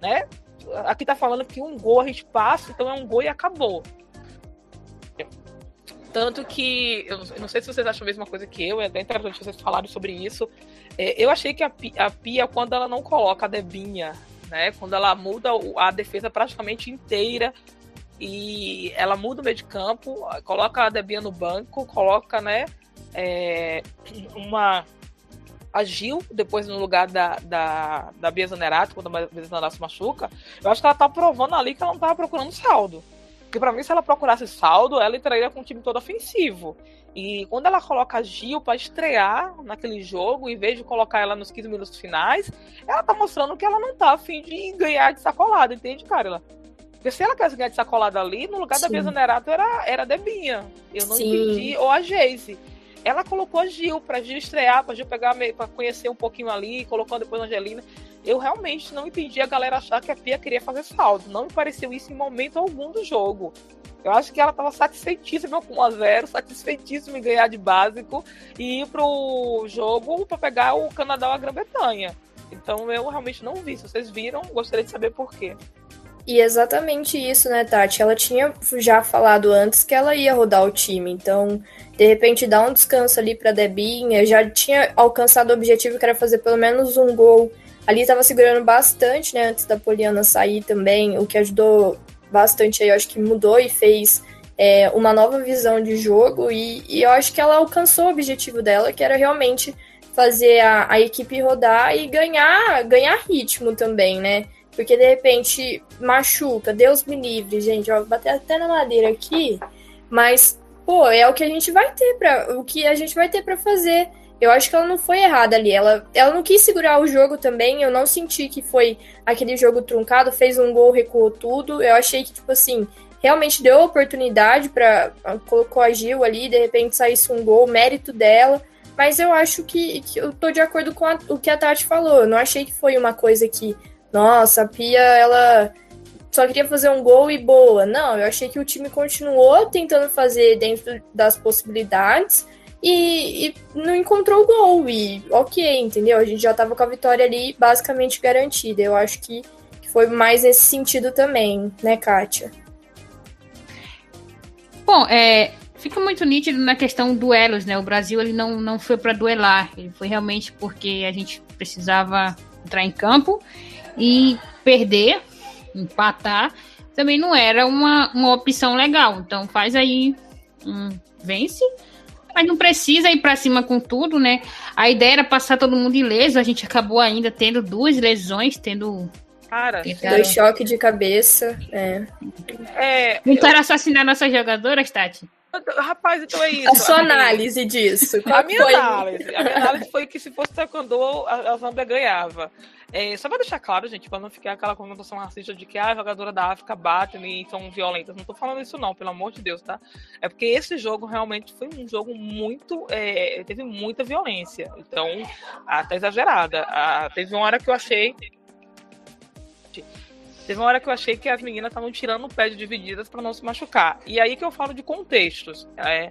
né? Aqui tá falando que um gol a gente passa, então é um gol e acabou. Tanto que, eu não sei se vocês acham a mesma coisa que eu, é até interessante vocês falarem sobre isso. É, eu achei que a, a Pia, quando ela não coloca a Debinha, né, quando ela muda a defesa praticamente inteira e ela muda o meio de campo, coloca a Debinha no banco, coloca, né, é, uma a Gil, depois no lugar da, da, da Bia Zanerato, quando a Bia Zanerato se machuca, eu acho que ela tá provando ali que ela não tava procurando saldo. Porque para mim, se ela procurasse saldo, ela entraria com o time todo ofensivo. E quando ela coloca a Gil para estrear naquele jogo, em vez de colocar ela nos 15 minutos finais, ela tá mostrando que ela não tá afim de ganhar de sacolada, entende, Carla? Porque se ela quisesse ganhar de sacolada ali, no lugar Sim. da Bia Zanerato era, era a Debinha. Eu não Sim. entendi. Ou a Geise. Ela colocou a Gil pra Gil estrear, pra Gil pegar, pra conhecer um pouquinho ali, colocou depois a Angelina. Eu realmente não entendi a galera achar que a Pia queria fazer saldo. Não me pareceu isso em momento algum do jogo. Eu acho que ela estava satisfeitíssima com 1x0, satisfeitíssima em ganhar de básico e ir pro jogo para pegar o Canadá ou a Grã-Bretanha. Então eu realmente não vi. Se vocês viram, gostaria de saber por quê. E exatamente isso, né, Tati? Ela tinha já falado antes que ela ia rodar o time, então, de repente, dar um descanso ali pra Debinha, já tinha alcançado o objetivo que era fazer pelo menos um gol. Ali estava segurando bastante, né, antes da Poliana sair também, o que ajudou bastante aí, eu acho que mudou e fez é, uma nova visão de jogo, e, e, eu acho que ela alcançou o objetivo dela, que era realmente fazer a, a equipe rodar e ganhar, ganhar ritmo também, né? Porque de repente machuca, Deus me livre, gente, vou bater até na madeira aqui, mas pô, é o que a gente vai ter para o que a gente vai ter para fazer. Eu acho que ela não foi errada ali. Ela, ela não quis segurar o jogo também. Eu não senti que foi aquele jogo truncado, fez um gol, recuou tudo. Eu achei que, tipo assim, realmente deu oportunidade para colocou a Gil ali, de repente saísse um gol, mérito dela. Mas eu acho que, que eu tô de acordo com a, o que a Tati falou. Eu não achei que foi uma coisa que nossa, a Pia, ela só queria fazer um gol e boa. Não, eu achei que o time continuou tentando fazer dentro das possibilidades e, e não encontrou o gol. E ok, entendeu? A gente já tava com a vitória ali basicamente garantida. Eu acho que, foi mais nesse sentido também, né, Kátia? Bom, é, fica muito nítido na questão duelos, né? O Brasil ele não, não foi para duelar, ele foi realmente porque a gente precisava entrar em campo e perder, empatar, também não era uma, uma opção legal. Então faz aí um vence, mas não precisa ir para cima com tudo, né? A ideia era passar todo mundo ileso, a gente acabou ainda tendo duas lesões, tendo Cara, dois choques de cabeça. É. é Tentaram eu... assassinar nossas jogadoras, Tati? Rapaz, então é isso. A sua análise disso. a minha foi? análise. A minha análise foi que se fosse taekwondo, a, Zambia ganhava. É, só pra deixar claro, gente, pra não ficar aquela conotação racista de que ah, a jogadora da África batem e são violentas. Não tô falando isso, não, pelo amor de Deus, tá? É porque esse jogo realmente foi um jogo muito. É, teve muita violência. Então, até exagerada. Ah, teve uma hora que eu achei Teve uma hora que eu achei que as meninas estavam tirando o pé de divididas para não se machucar. E aí que eu falo de contextos. É,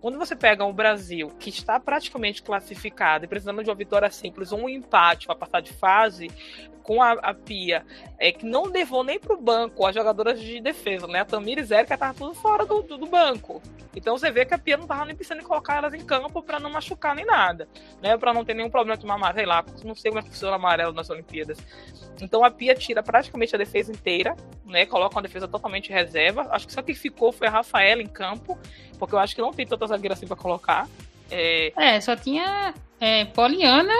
quando você pega o Brasil, que está praticamente classificado e precisando de uma vitória simples um empate para passar de fase, com a, a Pia, é, que não levou nem para o banco as jogadoras de defesa, né? A Tamires e Erika estavam tudo fora do, do, do, banco. Então você vê que a Pia não estava nem pensando em colocar elas em campo para não machucar nem nada, né? Para não ter nenhum problema de mamar, sei lá, não sei como é que funciona amarelo nas Olimpíadas. Então a Pia tira praticamente a defesa inteira, né? Coloca uma defesa totalmente reserva. Acho que só que ficou foi a Rafaela em campo, porque eu acho que não tem tanta zagueira assim para colocar. É... é, só tinha é, Poliana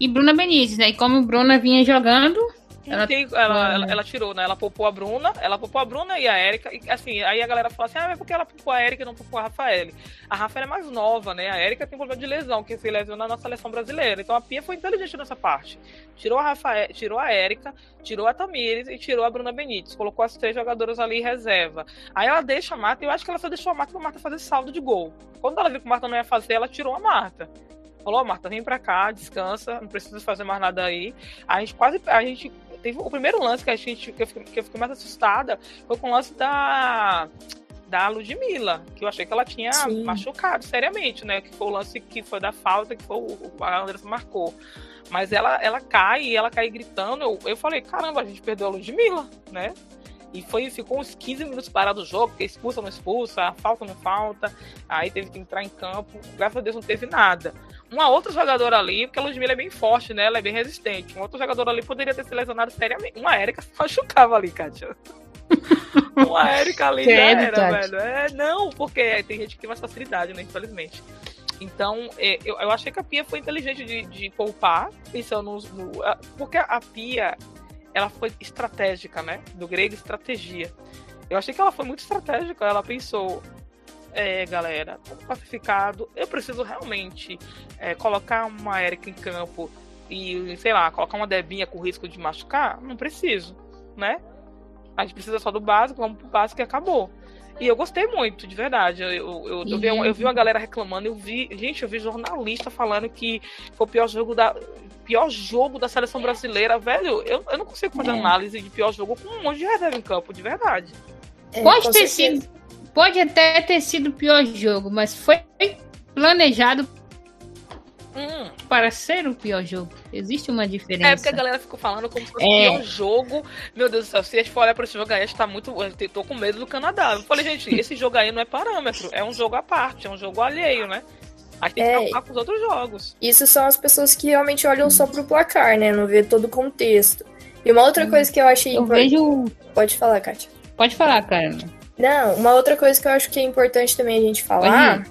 e Bruna Benítez, né? E como Bruna vinha jogando. Ela, tem, ela, ela, ela, tirou, né? Ela poupou a Bruna, ela poupou a Bruna e a Erika. E assim, aí a galera fala assim: ah, mas por que ela poupou a Erika e não poupou a Rafael? A Rafael é mais nova, né? A Erika tem problema de lesão, que se lesiona na seleção brasileira. Então a Pia foi inteligente nessa parte. Tirou a Rafael, tirou a Erika, tirou a Tamires e tirou a Bruna Benítez. Colocou as três jogadoras ali em reserva. Aí ela deixa a Marta, eu acho que ela só deixou a Marta pra Marta fazer saldo de gol. Quando ela viu que a Marta não ia fazer, ela tirou a Marta falou, oh, Marta, vem pra cá, descansa, não precisa fazer mais nada aí. A gente quase, a gente teve o primeiro lance que a gente, que eu fiquei, que eu fiquei mais assustada foi com o lance da da Ludmilla, que eu achei que ela tinha Sim. machucado seriamente, né? Que foi o lance que foi da falta, que foi o, a Andressa marcou. Mas ela, ela cai e ela cai gritando. Eu, eu falei, caramba, a gente perdeu a Ludmilla, né? E foi, ficou uns 15 minutos parado o jogo, porque expulsa ou não expulsa, falta ou não falta. Aí teve que entrar em campo. Graças a Deus não teve nada. Uma outra jogadora ali, porque a Ludmilla é bem forte, né? Ela é bem resistente. Uma outra jogadora ali poderia ter se lesionado seriamente. Uma Érica se machucava ali, Kátia. Uma Érica ali já era, velho. É, não, porque tem gente que tem mais facilidade, né? Infelizmente. Então, é, eu, eu achei que a Pia foi inteligente de, de poupar, pensando no, no. Porque a Pia, ela foi estratégica, né? Do grego, estratégia. Eu achei que ela foi muito estratégica. Ela pensou, é, galera, classificado, eu preciso realmente é, colocar uma Erika em campo e, sei lá, colocar uma Debinha com risco de machucar? Não preciso, né? A gente precisa só do básico, vamos pro básico e acabou. E eu gostei muito, de verdade. Eu, eu, eu, eu vi, eu vi uma galera reclamando, eu vi. Gente, eu vi jornalista falando que foi o pior jogo da. Pior jogo da seleção brasileira, velho. Eu, eu não consigo fazer É. análise de pior jogo com um monte de reserva em campo, de verdade. É, Pode ter certeza. sido. Pode até ter sido o pior jogo, mas foi planejado Hum. para ser o pior jogo. Existe uma diferença. É porque a galera ficou falando como se fosse o É. pior jogo. Meu Deus do céu, se a gente for olhar pra esse jogo aí, a gente tá muito. Eu tô com medo do Canadá. Eu falei, gente, esse jogo aí não é parâmetro, é um jogo à parte, é um jogo alheio, né? A gente tem que É. preocupar com os outros jogos. Isso são as pessoas que realmente olham só pro placar, né? Não vê todo o contexto. E uma outra coisa que eu achei Eu importante. vejo. Pode falar, Kátia. Pode falar, cara. Não, uma outra coisa que eu acho que é importante também a gente falar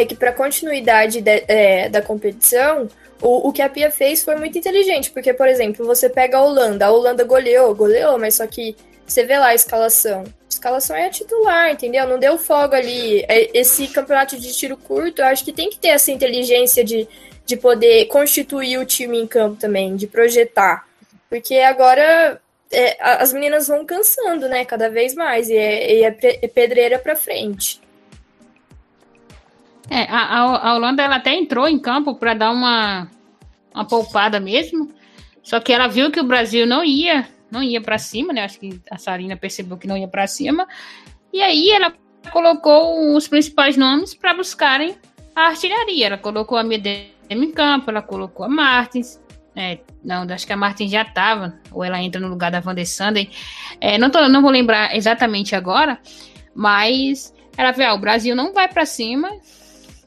é que para continuidade de- é, da competição, o, o que a Pia fez foi muito inteligente, porque, por exemplo, você pega a Holanda, a Holanda goleou, goleou, mas só que você vê lá a escalação. A escalação é a titular, entendeu? Não deu folga ali. É- Esse campeonato de tiro curto, eu acho que tem que ter essa inteligência de, de poder constituir o time em campo também, de projetar. Porque agora é, as meninas vão cansando, né? Cada vez mais. E é, é é pedreira pra frente. É, a, a- Holanda ela até entrou em campo para dar uma, uma poupada mesmo. Só que ela viu que o Brasil não ia, não ia para cima, né? Acho que a Sarina percebeu que não ia para cima. E aí ela colocou os principais nomes para buscarem a artilharia. Ela colocou a Medema em campo, ela colocou a Martins. É, não, acho que a Martins já estava, ou ela entra no lugar da Van der Sanden. É, não, tô- não vou lembrar exatamente agora, mas ela vê, ah, o Brasil não vai para cima,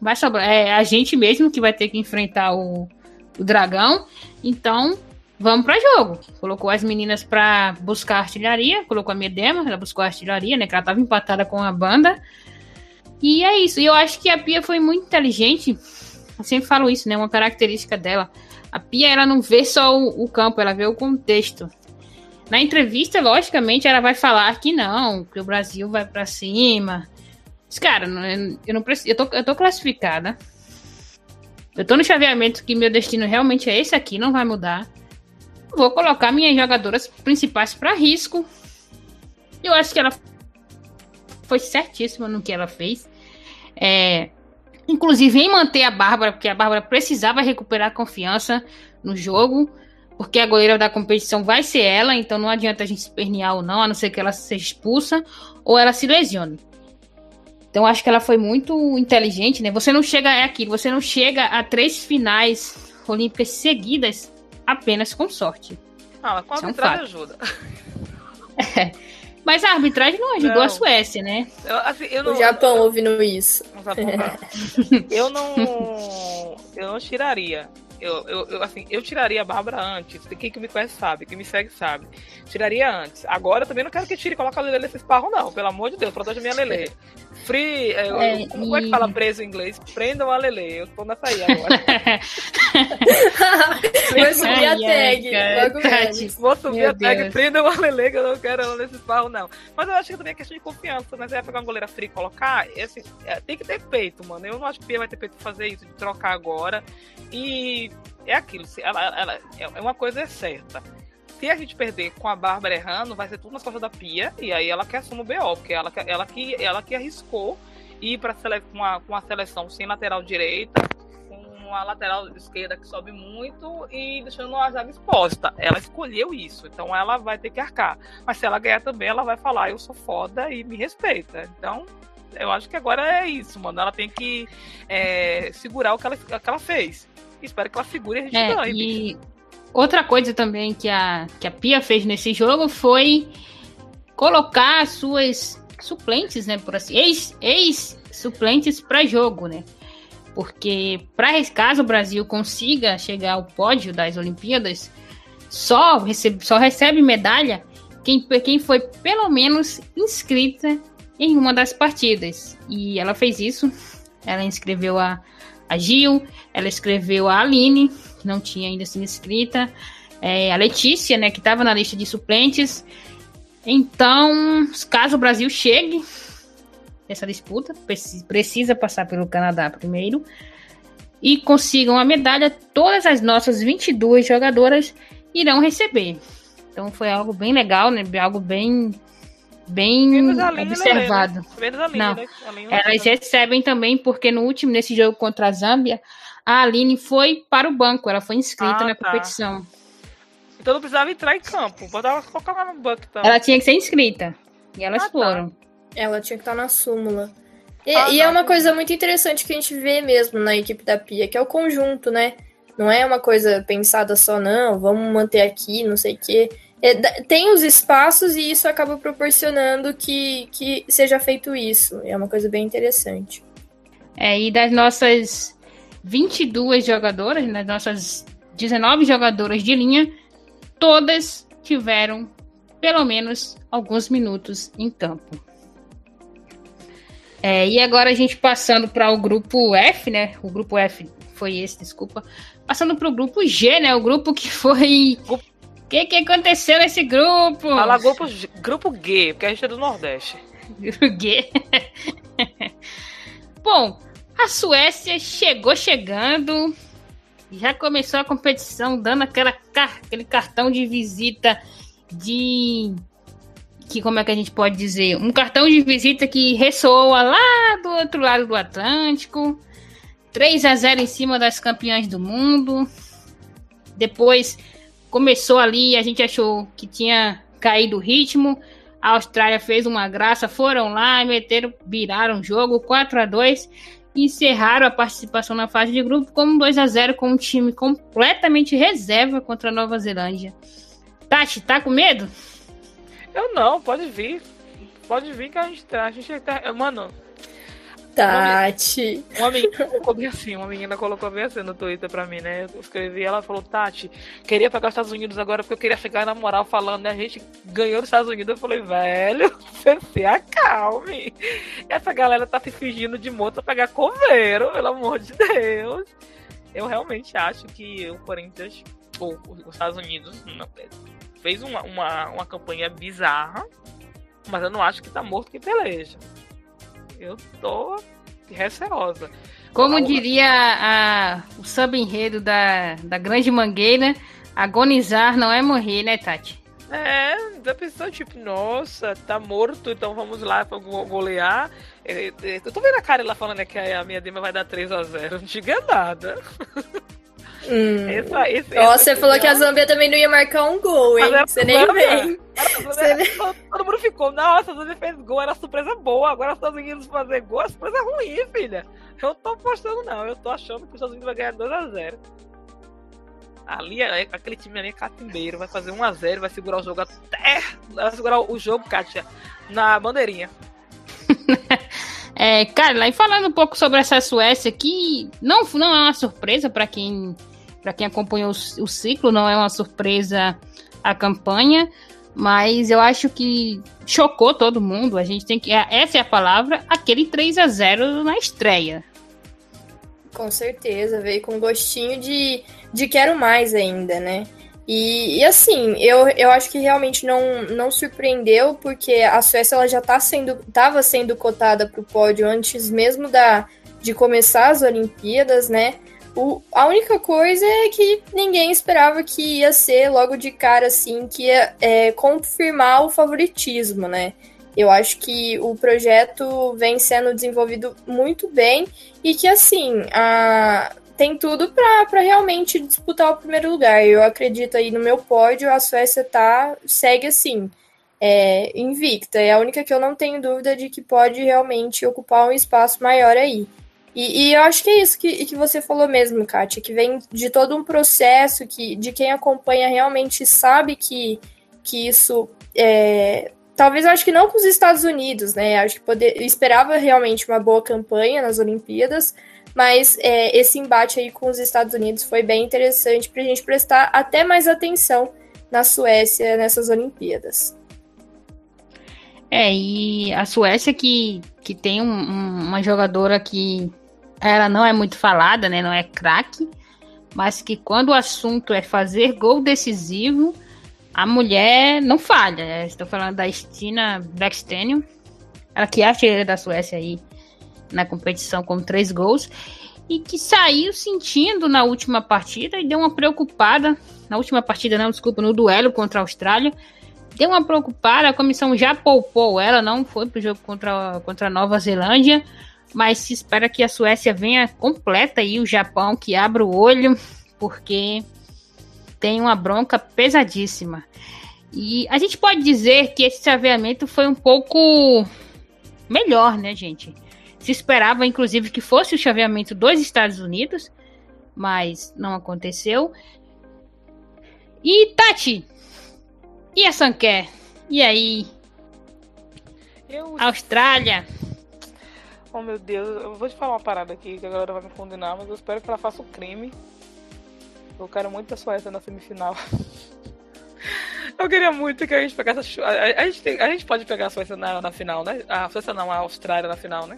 vai sobrar. É a gente mesmo que vai ter que enfrentar o, o dragão. Então, vamos para jogo. Colocou as meninas para buscar artilharia, colocou a Medema, ela buscou artilharia, né? Que ela tava empatada com a banda. E é isso. E eu acho que a Pia foi muito inteligente. Eu sempre falo isso, né? Uma característica dela. A Pia, ela não vê só o, o campo, ela vê o contexto. Na entrevista, logicamente, ela vai falar que não, que o Brasil vai para cima, Cara, não- eu não preciso. Eu tô, eu tô classificada. Eu tô no chaveamento que meu destino realmente é esse aqui, não vai mudar. Vou colocar minhas jogadoras principais para risco. Eu acho que ela foi certíssima no que ela fez. É, inclusive em manter a Bárbara, porque a Bárbara precisava recuperar a confiança no jogo. Porque a goleira da competição vai ser ela, então não adianta a gente espernear ou não, a não ser que ela seja expulsa ou ela se lesione. Então acho que ela foi muito inteligente, né? Você não chega é aquilo, você não chega a três finais olímpicas seguidas apenas com sorte. Ah, com a Isso é um arbitragem ajuda. Mas a arbitragem não ajudou Não. a Suécia, né? Eu, assim, eu não, O Japão ouvindo isso. Comprar. eu não. Eu não tiraria. Eu, eu, eu, assim, eu tiraria a Bárbara antes. Quem que me conhece sabe, quem me segue sabe. Tiraria antes. Agora eu também não quero que tire e coloque a Lele nesse esparro, não. Pelo amor de Deus, proteja minha Lele. Free. é, É, como é que e- fala preso em inglês? Prendam a Lele. Eu tô nessa aí agora. Vai subir a tag. logo menos. Vou subir Meu a tag, Deus. prendam a Lele, que eu não quero ela nesse esparro, não. Mas eu acho que também é questão de confiança, né? Você vai pegar uma goleira free e colocar, e, assim, é, tem que ter peito, mano. Eu não acho que Pia vai ter peito de fazer isso, de trocar agora. E é aquilo, ela, ela- é uma coisa é certa. Se a gente perder com a Bárbara errando, vai ser tudo nas costas da Pia, e aí ela que assume o BO, porque ela, que- ela, que, ela que arriscou ir para com a, com a seleção sem lateral direita, com a lateral esquerda que sobe muito e deixando a zaga exposta. Ela escolheu isso, então ela vai ter que arcar. Mas se ela ganhar também, ela vai falar: eu sou foda e me respeita. Então, eu acho que agora é isso, mano. Ela tem que é, segurar o que ela, o que ela fez. Espero que ela segure e a gente É, ganhe. e outra coisa também que a, que a Pia fez nesse jogo foi colocar as suas suplentes, né, por assim, ex, ex-suplentes para jogo, né? Porque para caso o Brasil consiga chegar ao pódio das Olimpíadas, só recebe, só recebe medalha quem, quem foi pelo menos inscrita em uma das partidas. E ela fez isso. Ela inscreveu a, a Gil, ela escreveu a Aline, que não tinha ainda sido inscrita, é, a Letícia, né, que estava na lista de suplentes. Então, caso o Brasil chegue nessa disputa, preci- precisa passar pelo Canadá primeiro e consigam a medalha, todas as nossas 22 jogadoras irão receber. Então foi algo bem legal, né? Algo bem bem Menos a Aline, observado. né? Menos a Não. né? A Elas recebem também, porque no último, nesse jogo contra a Zâmbia, a Aline foi para o banco, ela foi inscrita Ah, na tá. competição. Então não precisava entrar em campo. Botava colocar lá no banco então. Ela tinha que ser inscrita. E elas Ah, tá. foram. Ela tinha que estar na súmula. E, Ah, e é tá. uma coisa muito interessante que a gente vê mesmo na equipe da Pia, que é o conjunto, né? Não é uma coisa pensada só, não, vamos manter aqui, não sei o quê. É, tem os espaços e isso acaba proporcionando que, que seja feito isso. É uma coisa bem interessante. É, e das nossas 22 jogadoras, das nossas 19 jogadoras de linha, todas tiveram pelo menos alguns minutos em campo. É, e agora a gente passando para o grupo F, né? O grupo F foi esse, desculpa. Passando para o grupo G, né? O grupo que foi. O que, que aconteceu nesse grupo? Fala grupo, G- grupo G, porque a gente é do Nordeste. G. Bom, a Suécia chegou chegando. Já começou a competição dando aquela, aquele cartão de visita de. Que como é que a gente pode dizer? Um cartão de visita que ressoa lá do outro lado do Atlântico. 3 a 0 em cima das campeãs do mundo. Depois começou ali, a gente achou que tinha caído o ritmo. A Austrália fez uma graça, foram lá, meteram, viraram o jogo 4 a 2 encerraram a participação na fase de grupo como 2 a 0 com um time completamente reserva contra a Nova Zelândia. Tati, tá com medo? Eu não, pode vir. Pode vir que a gente tá. A gente tá. Mano, Tati. uma menina colocou bem assim, uma menina colocou bem assim no Twitter pra mim, né? Eu escrevi, ela falou, Tati, queria pegar os Estados Unidos agora porque eu queria chegar na moral falando, né? A gente ganhou os Estados Unidos. Eu falei, velho, você se acalme. Essa galera tá se fingindo de moto pra pegar coveiro, pelo amor de Deus. Eu realmente acho que o Corinthians, ou os Estados Unidos, fez uma, uma, uma campanha bizarra, mas eu não acho que tá morto que peleja. Eu tô receosa. Como diria a, o sub-enredo da, da Grande Mangueira, agonizar não é morrer, né, Tati? É, da pessoa, tipo, nossa, tá morto, então vamos lá pra go- golear. É, é, Eu tô vendo a cara lá falando né, que a minha Dema vai dar 3x0. Não diga nada. Hum. Essa, esse, Ó, esse- você falou que a Zâmbia também não ia marcar um gol, hein? Mas Você nem vem. Todo, todo- todo mundo ficou, nossa, a Zâmbia fez gol, era surpresa boa. Agora os Estados Unidos fazer gol, é surpresa ruim, filha. Eu não tô apostando, não. Eu tô achando que os Estados Unidos vai ganhar 2x0. Ali, é- aquele time ali é catimbeiro, vai fazer 1x0, vai segurar o jogo até. Vai segurar o jogo, Kátia, na bandeirinha. É, Carla, e falando um pouco sobre essa Suécia, que não, não é uma surpresa para quem, quem acompanhou o, o ciclo, não é uma surpresa a campanha, mas eu acho que chocou todo mundo. A gente tem que. é- Essa é a palavra, aquele 3 a 0 na estreia. Com certeza, veio com gostinho de, de quero mais ainda, né? E, e assim, eu, eu acho que realmente não, não surpreendeu, porque a Suécia ela já tá sendo, tava sendo cotada para o pódio antes mesmo da, de começar as Olimpíadas, né? O, a única coisa é que ninguém esperava que ia ser logo de cara assim, que ia é, confirmar o favoritismo, né? Eu acho que o projeto vem sendo desenvolvido muito bem e que, assim, a... tem tudo para realmente disputar o primeiro lugar. Eu acredito aí no meu pódio, a Suécia tá, segue assim, é, invicta. É a única que eu não tenho dúvida de que pode realmente ocupar um espaço maior aí. E, e eu acho que é isso que, que você falou mesmo, Kátia, que vem de todo um processo que de quem acompanha realmente sabe que, que isso é, talvez eu acho que não com os Estados Unidos, né? Acho que poder, esperava realmente uma boa campanha nas Olimpíadas, mas é, esse embate aí com os Estados Unidos foi bem interessante para a gente prestar até mais atenção na Suécia nessas Olimpíadas. É, e a Suécia que, que tem um- um- uma jogadora que ela não é muito falada, né? Não é craque, mas que quando o assunto é fazer gol decisivo, a mulher não falha. Estou falando da Stina Blackstenius, ela que é a artilheira da Suécia aí na competição com três gols. e que saiu sentindo na última partida e deu uma preocupada. Na última partida, não, desculpa, no duelo contra a Austrália. Deu uma preocupada, a comissão já poupou ela, não foi pro jogo contra, contra a Nova Zelândia, mas se espera que a Suécia venha completa e o Japão que abra o olho, porque tem uma bronca pesadíssima. E a gente pode dizer que esse chaveamento foi um pouco melhor, né, gente? Se esperava, inclusive, que fosse o chaveamento dos Estados Unidos, mas não aconteceu. E Tati, e a Sanquer? E aí? Eu... Austrália? Oh meu Deus, eu vou te falar uma parada aqui que a galera vai me condenar, mas eu espero que ela faça o um crime. Eu quero muito a Suécia na semifinal. Eu queria muito que a gente pegasse a, a, a, gente, tem, a gente pode pegar a Suécia na, na final, né? A Suécia não, a Austrália na final, né?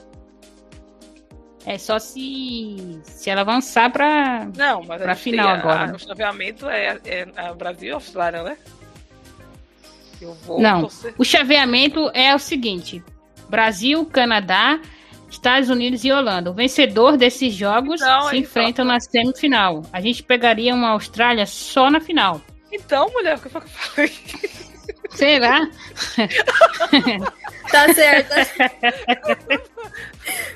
É só se, se ela avançar pra, não, mas pra final a, agora. A, o chaveamento é, é, é Brasil e Austrália, né? não, torcer. o chaveamento é o seguinte: Brasil, Canadá, Estados Unidos e Holanda. O vencedor desses jogos então, se enfrentam na semifinal. A gente pegaria uma Austrália só na final. Então, mulher, o que foi que eu falei? Será? tá certo.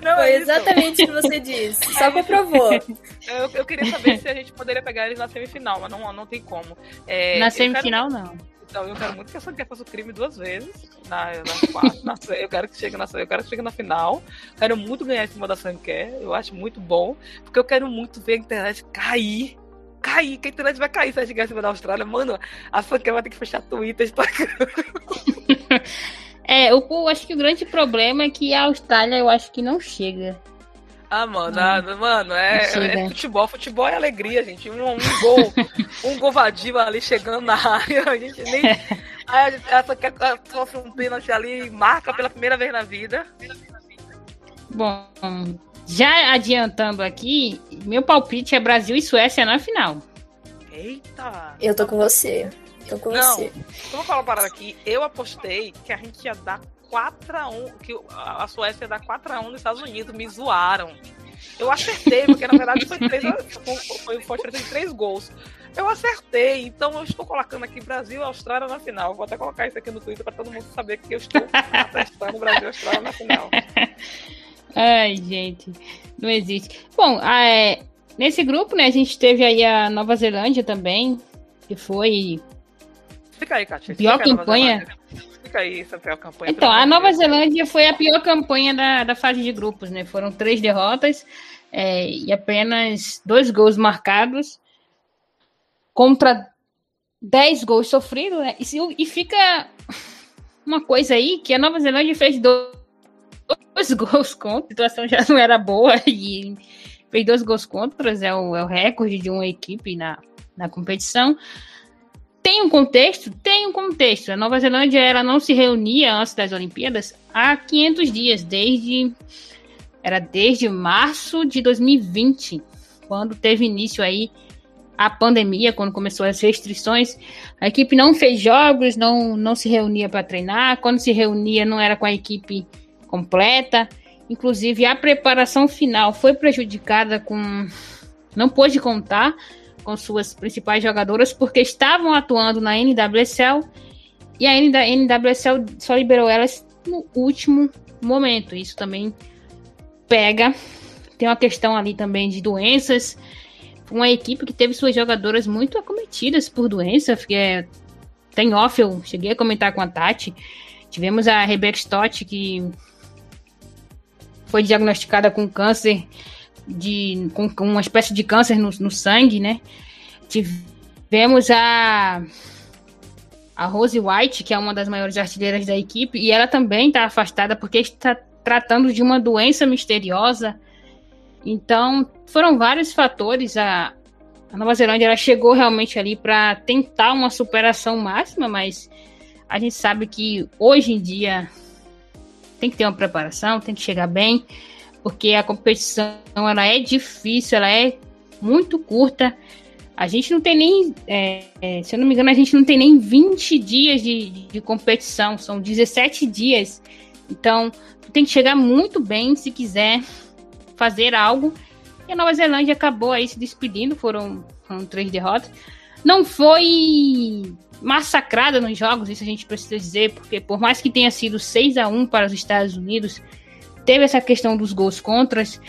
Não, Foi é exatamente o que você disse. Só comprovou. Eu, eu queria saber se a gente poderia pegar eles na semifinal, mas não, não tem como. É, na semifinal, quero... não. Então, eu quero muito que a Santia faça o crime duas vezes. Na, na, quatro, na, eu quero que chegue na eu quero que chegue na final. Quero muito ganhar em cima da Sanquer. Eu acho muito bom. Porque eu quero muito ver a internet cair. Cair, que a internet vai cair se a chegar em cima da Austrália. Mano, a Sanquer vai ter que fechar Twitter, Instagram. é, eu acho que o grande problema é que a Austrália eu acho que não chega. Ah, mano, ah, mano, é, é, futebol. Futebol é alegria, gente. Um, um gol, um gol vadio ali chegando na área, a gente nem. Aí essa quer sofre um pênalti ali e marca pela primeira vez na vida. Bom, já adiantando aqui, meu palpite é Brasil e Suécia na final. Eita! Eu tô com você. Tô com Não, você. Vou falar uma parada aqui. Eu apostei que a gente ia dar 4x1, que a Suécia ia dar 4x1 nos Estados Unidos, me zoaram. Eu acertei, porque na verdade foi, três, foi, foi, foi de três gols. Eu acertei, então eu estou colocando aqui Brasil e Austrália na final. Vou até colocar isso aqui no Twitter para todo mundo saber que eu estou apostando Brasil e Austrália na final. Ai, gente, não existe. Bom, é, nesse grupo, né, a gente teve aí a Nova Zelândia também, que foi. Fica aí, Kátia. Pior campanha Explica aí essa pior campanha. Então, a Nova Zelândia foi a pior campanha da, da fase de grupos, né? Foram três derrotas é, e apenas dois gols marcados contra dez gols sofridos, né? E, e fica uma coisa aí que a Nova Zelândia fez dois, dois gols contra, a situação já não era boa e fez dois gols contra, é o, é o recorde de uma equipe na, na competição. Tem um contexto? Tem um contexto. A Nova Zelândia ela não se reunia antes das Olimpíadas há 500 dias, desde era desde março de 2020, quando teve início aí a pandemia, quando começou as restrições. A equipe não fez jogos, não, não se reunia para treinar. Quando se reunia, não era com a equipe completa. Inclusive, a preparação final foi prejudicada com. Não pôde contar com suas principais jogadoras porque estavam atuando na NWSL e a NWSL só liberou elas no último momento. Isso também pega. Tem uma questão ali também de doenças. Uma equipe que teve suas jogadoras muito acometidas por doença. É, tem off, eu cheguei a comentar com a Tati. Tivemos a Rebecca Stott, que foi diagnosticada com câncer de com, com uma espécie de câncer no, no sangue, né? Tivemos a a Rose White, que é uma das maiores artilheiras da equipe, e ela também está afastada porque está tratando de uma doença misteriosa. Então, foram vários fatores. A, a Nova Zelândia ela chegou realmente ali para tentar uma superação máxima, mas a gente sabe que hoje em dia tem que ter uma preparação, tem que chegar bem porque a competição ela é difícil, ela é muito curta. A gente não tem nem, é, é, se eu não me engano, a gente não tem nem 20 dias de, de competição, são 17 dias. Então, tem que chegar muito bem se quiser fazer algo E a Nova Zelândia acabou aí se despedindo, foram, foram três derrotas. Não foi massacrada nos jogos, isso a gente precisa dizer, porque por mais que tenha sido 6 a 1 para os Estados Unidos, teve essa questão dos gols contras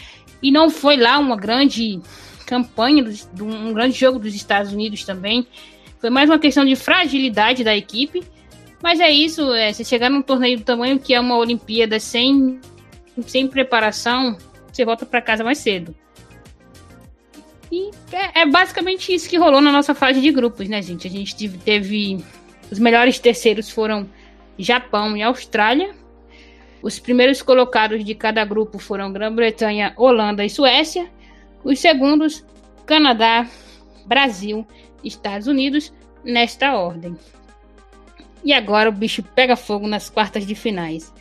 e não foi lá uma grande campanha, um grande jogo dos Estados Unidos também. Foi mais uma questão de fragilidade da equipe. Mas é isso, é, se chegar num torneio do tamanho que é uma Olimpíada sem, sem preparação, você volta para casa mais cedo. E é, é, basicamente isso que rolou na nossa fase de grupos, né, gente? A gente teve. Os melhores terceiros foram Japão e Austrália. Os primeiros colocados de cada grupo foram Grã-Bretanha, Holanda e Suécia. Os segundos, Canadá, Brasil Estados Unidos, nesta ordem. E agora o bicho pega fogo nas quartas de finais.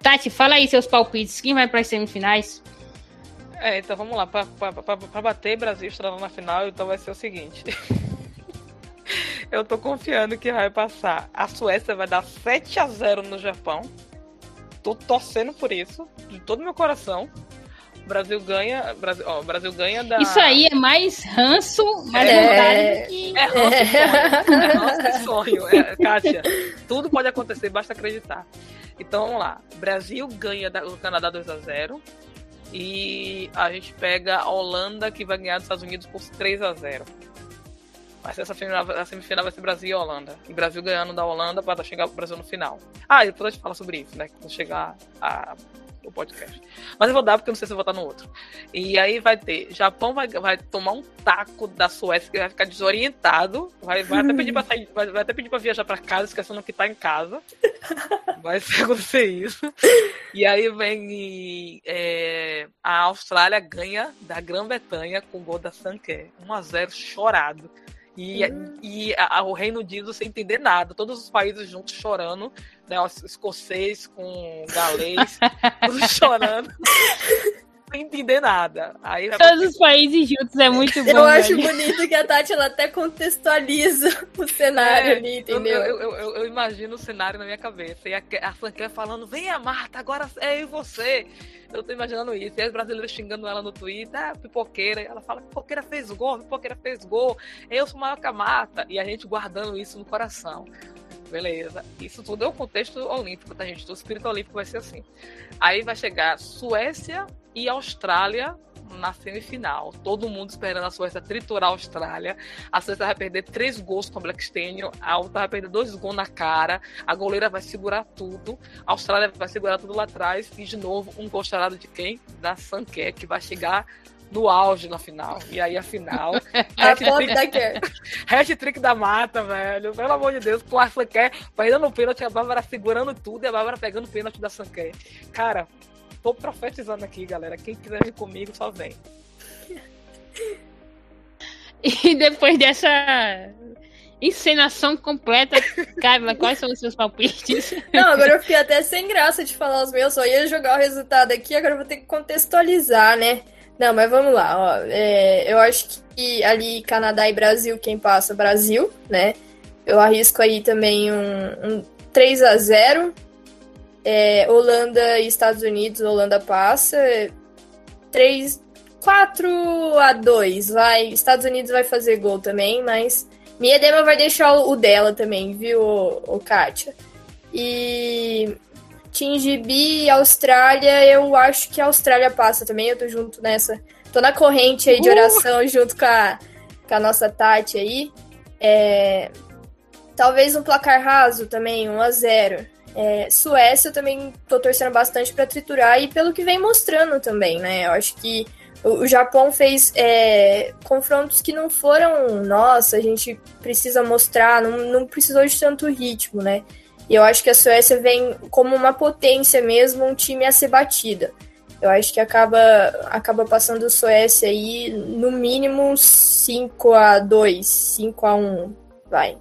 Tati, fala aí seus palpites. Quem vai para as semifinais? É, então vamos lá. Para bater Brasil estrelando na final, então vai ser o seguinte. Eu tô confiando que vai passar. A Suécia vai dar 7 a 0 no Japão. Tô torcendo por isso, de todo meu coração. O Brasil ganha. Brasil, ó, Brasil ganha da. Isso aí é mais ranço, mais é... vontade que. É ranço e sonho. É ranço e sonho. É, Kátia, tudo pode acontecer, basta acreditar. Então vamos lá. Brasil ganha do Canadá 2 a 0 e a gente pega a Holanda, que vai ganhar dos Estados Unidos por 3 a 0 Mas essa a semifinal vai ser Brasil e Holanda. E Brasil ganhando da Holanda para chegar o Brasil no final. Ah, e depois a gente fala sobre isso, né? Quando chegar a o podcast. Mas eu vou dar porque eu não sei se eu vou estar no outro. E aí vai ter. Japão vai, vai tomar um taco da Suécia que vai ficar desorientado. Vai, vai até pedir pra sair, vai, vai até pedir pra viajar pra casa, esquecendo que tá em casa. Vai acontecer isso. E aí vem. É, a Austrália ganha da Grã-Bretanha com o gol da Sanké. 1x0 chorado. E, uhum. e a, a, o Reino Unido sem entender nada, todos os países juntos chorando, né? O escocês com galês, todos chorando. sem entender nada. Aí Todos os países juntos é muito bom. Eu acho bonito que a Tati ela até contextualiza o cenário é, ali, entendeu? Eu, eu, eu, eu, imagino o cenário na minha cabeça. E a, a Franquia falando: vem a Marta, agora é eu e você. Eu tô imaginando isso. E as brasileiras xingando ela no Twitter, ah, pipoqueira. E ela fala, pipoqueira fez gol, pipoqueira fez gol. Eu sou maior que a mata. E a gente guardando isso no coração. Beleza. Isso tudo é o contexto olímpico, tá, gente? O espírito olímpico vai ser assim. Aí vai chegar Suécia e Austrália na semifinal. Todo mundo esperando a Suécia triturar a Austrália. A Suécia vai perder três gols com o Blackstenion. A outra vai perder dois gols na cara. A goleira vai segurar tudo. A Austrália vai segurar tudo lá atrás. E de novo, um gol charado de quem? Da Sanké, que vai chegar no auge na final. E aí a final. Hat-trick da mata, velho. Pelo amor de Deus, com a Sanké perdendo o pênalti, a Bárbara segurando tudo e a Bárbara pegando o pênalti da Sanké. Cara, tô profetizando aqui, galera. Quem quiser vir comigo, só vem. E depois dessa encenação completa, Carla, quais são os seus palpites? Não, agora eu fiquei até sem graça de falar os meus, só ia jogar o resultado aqui, agora eu vou ter que contextualizar, né? Não, mas vamos lá, ó. É, eu acho que ali Canadá e Brasil, quem passa, Brasil, né? Eu arrisco aí também um, um 3 a 0 é, Holanda e Estados Unidos, Holanda passa. 3, 4 a 2, vai. Estados Unidos vai fazer gol também, mas Miedema vai deixar o dela também, viu, o, o Kátia? E Tingibi e Austrália, eu acho que a Austrália passa também, eu tô junto nessa. Tô na corrente aí de uh! oração uh! junto com a, com a nossa Tati aí. É, talvez um placar raso também, 1 a 0 é, Suécia eu também tô torcendo bastante para triturar e pelo que vem mostrando também, né? Eu acho que o, o Japão fez é, confrontos que não foram, nossa, a gente precisa mostrar, não, não precisou de tanto ritmo, né? E eu acho que a Suécia vem como uma potência mesmo, um time a ser batida. Eu acho que acaba, acaba passando a Suécia aí no mínimo 5 a 2 5 a 1 vai.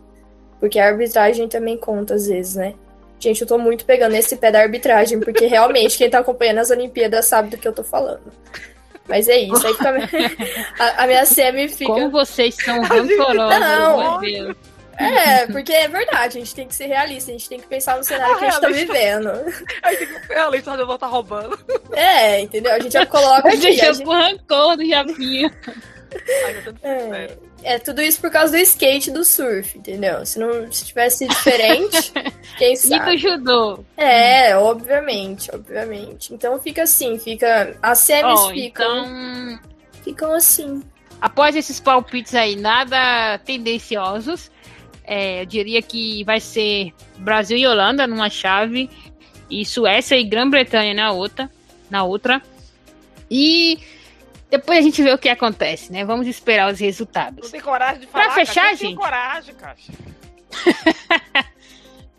Porque a arbitragem também conta às vezes, né? Gente, eu tô muito pegando esse pé da arbitragem, porque realmente quem tá acompanhando as Olimpíadas sabe do que eu tô falando. Mas é isso, aí fica a, minha, a, a minha semi fica. Como vocês são rancorosos, meu Deus. É, porque é verdade, a gente tem que ser realista, a gente tem que pensar no cenário que a gente tá vivendo. Aí tem que realista, eu vou estar roubando. É, entendeu? A gente já coloca A aqui. gente a é gente- rancor do Japinha. É, é tudo isso por causa do skate e do surf, entendeu? Se não se tivesse diferente, quem sabe? judô. É, obviamente, obviamente. Então fica assim, fica. As semis Ó, ficam, então, ficam assim. após esses palpites aí, nada tendenciosos, é, eu diria que vai ser Brasil e Holanda numa chave, e Suécia e Grã-Bretanha na outra, na outra. E depois a gente vê o que acontece, né? Vamos esperar os Não resultados. tem coragem de Pra falar. fechar, cara, eu tenho gente? coragem, cara.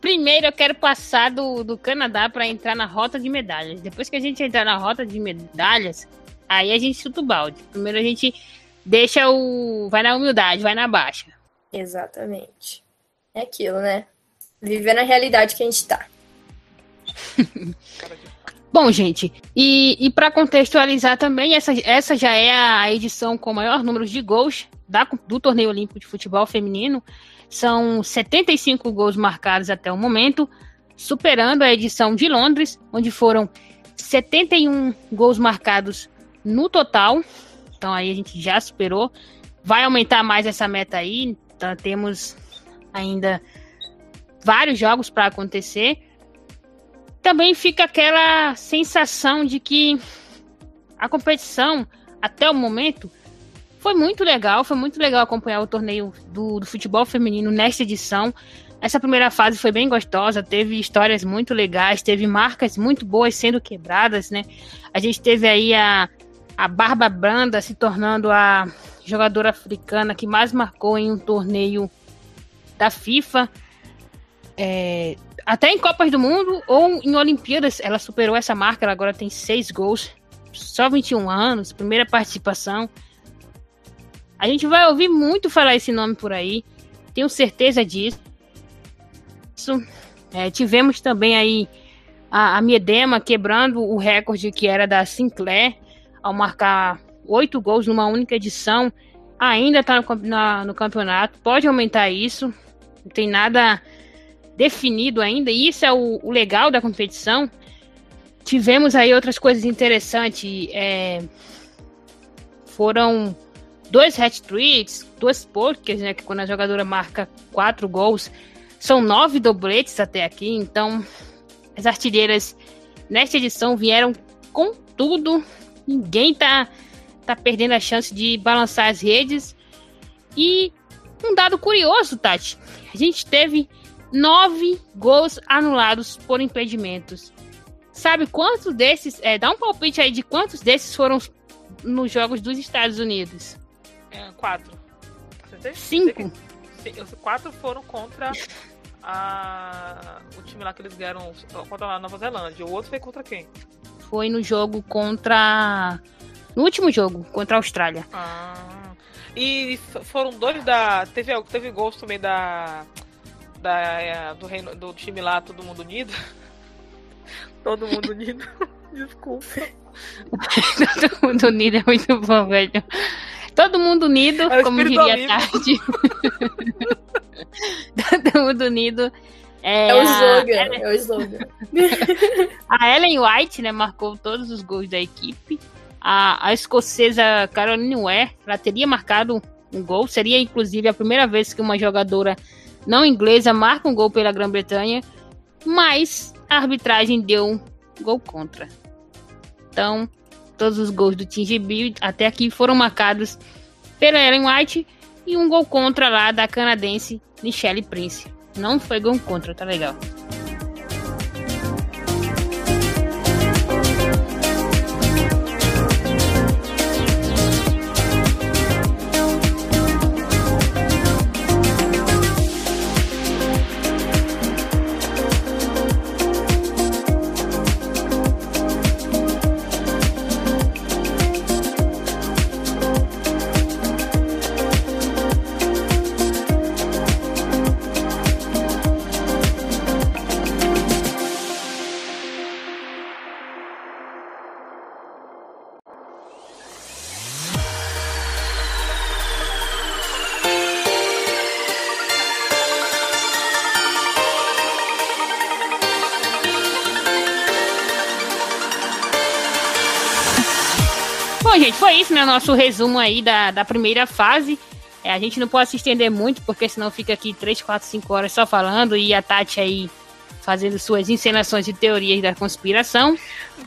Primeiro eu quero passar do, do Canadá para entrar na rota de medalhas. Depois que a gente entrar na rota de medalhas, aí a gente chuta o balde. Primeiro a gente deixa o. Vai na humildade, vai na baixa. Exatamente. É aquilo, né? Viver na realidade que a gente tá. Bom, gente, e, e para contextualizar também, essa, essa já é a edição com maior número de gols da- do Torneio Olímpico de Futebol Feminino. São 75 gols marcados até o momento, superando a edição de Londres, onde foram 71 gols marcados no total. Então aí a gente já superou. Vai aumentar mais essa meta aí. Então temos ainda vários jogos para acontecer também fica aquela sensação de que a competição, até o momento, foi muito legal. Foi muito legal acompanhar o torneio do, do futebol feminino nesta edição. Essa primeira fase foi bem gostosa, teve histórias muito legais, teve marcas muito boas sendo quebradas, né? A gente teve aí a, a Barba Branda se tornando a jogadora africana que mais marcou em um torneio da FIFA. É, até em Copas do Mundo ou em Olimpíadas, ela superou essa marca, ela agora tem seis gols, só 21 anos, primeira participação. A gente vai ouvir muito falar esse nome por aí, tenho certeza disso. É, tivemos também aí a, a Miedema quebrando o recorde que era da Sinclair, ao marcar oito gols numa única edição. Ainda está no, no campeonato, pode aumentar isso, não tem nada definido ainda, e isso é o, o legal da competição. Tivemos aí outras coisas interessantes. é, foram dois hat-tricks, duas pokers, né? Que quando a jogadora marca quatro gols, são nove dobletes até aqui. Então, as artilheiras nesta edição vieram com tudo. Ninguém tá, tá perdendo a chance de balançar as redes. E um dado curioso, Tati. A gente teve nove gols anulados por impedimentos. Sabe quantos desses? É, dá um palpite aí de quantos desses foram nos jogos dos Estados Unidos? É, quatro. Cinco. Os quatro foram contra a... o time lá que eles ganharam contra a Nova Zelândia. O outro foi contra quem? Foi no jogo contra. No último jogo, contra a Austrália. Ah. E foram dois da. Teve, teve gols também da. Da é, do, reino, do time lá, todo mundo unido. todo mundo unido. Desculpa. Todo mundo unido é muito bom, velho. Todo mundo unido, É como diria tarde. Todo mundo unido. É, É o a- slogan, é o slogan. A Ellen White, né, marcou todos os gols da equipe. A, a escocesa Caroline Ware, ela teria marcado um gol. Seria, inclusive, a primeira vez que uma jogadora não inglesa marca um gol pela Grã-Bretanha. Mas a arbitragem deu um gol contra. Então, todos os gols do Team GB até aqui foram marcados pela Ellen White. E um gol contra lá da canadense Michelle Prince. Não foi gol contra, tá legal. Nosso resumo aí da, da primeira fase. É, a gente não pode se estender muito, porque senão fica aqui 3, 4, 5 horas só falando e a Tati aí fazendo suas encenações e teorias da conspiração.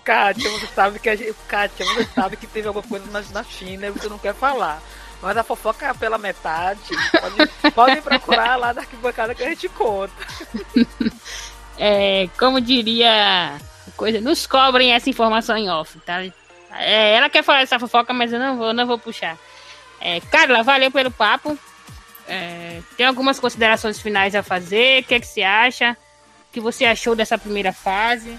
Kátia, você sabe que a gente, Kátia, você sabe que teve alguma coisa na, na China e você não quer falar. Mas a fofoca é pela metade. Pode, pode procurar lá na arquibancada que a gente conta. É, como diria coisa, nos cobrem essa informação em off, tá? É, ela quer falar essa fofoca, mas eu não vou, não vou puxar. É, Carla, valeu pelo papo. É, tem algumas considerações finais a fazer. O que, é que você acha? O que você achou dessa primeira fase?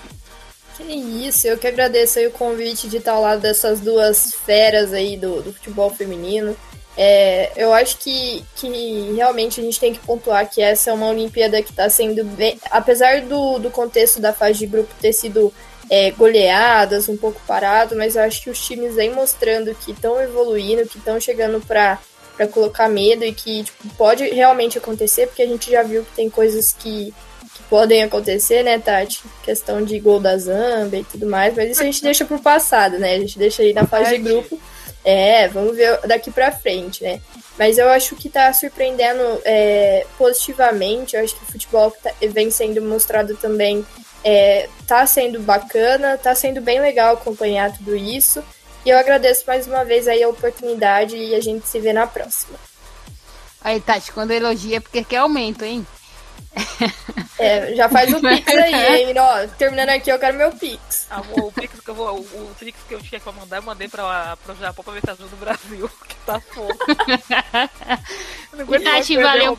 Que isso, eu que agradeço o convite de estar ao lado dessas duas feras aí do, do futebol feminino. É, eu acho que, que realmente a gente tem que pontuar que essa é uma Olimpíada que está sendo bem. Apesar do, do contexto da fase de grupo ter sido é, goleadas, um pouco parado, mas eu acho que os times aí mostrando que estão evoluindo, que estão chegando para para colocar medo e que tipo, pode realmente acontecer, porque a gente já viu que tem coisas que, que podem acontecer, né, Tati? Questão de gol da Zambia e tudo mais, mas isso a gente deixa pro passado, né? A gente deixa aí na fase de grupo. É, vamos ver daqui para frente, né? Mas eu acho que tá surpreendendo é, positivamente. Eu acho que o futebol tá, vem sendo mostrado também é, tá sendo bacana, tá sendo bem legal acompanhar tudo isso. E eu agradeço mais uma vez aí a oportunidade e a gente se vê na próxima. Aí, Tati, quando elogia é porque quer aumento, hein? É, já faz o Pix aí, hein? Ó, terminando aqui, eu quero meu Pix. Ah, o, Pix que eu vou, o, o Pix que eu tinha que mandar, eu mandei pra, pro Japão pra ver se ajuda o Brasil, que tá fogo. Tati, valeu.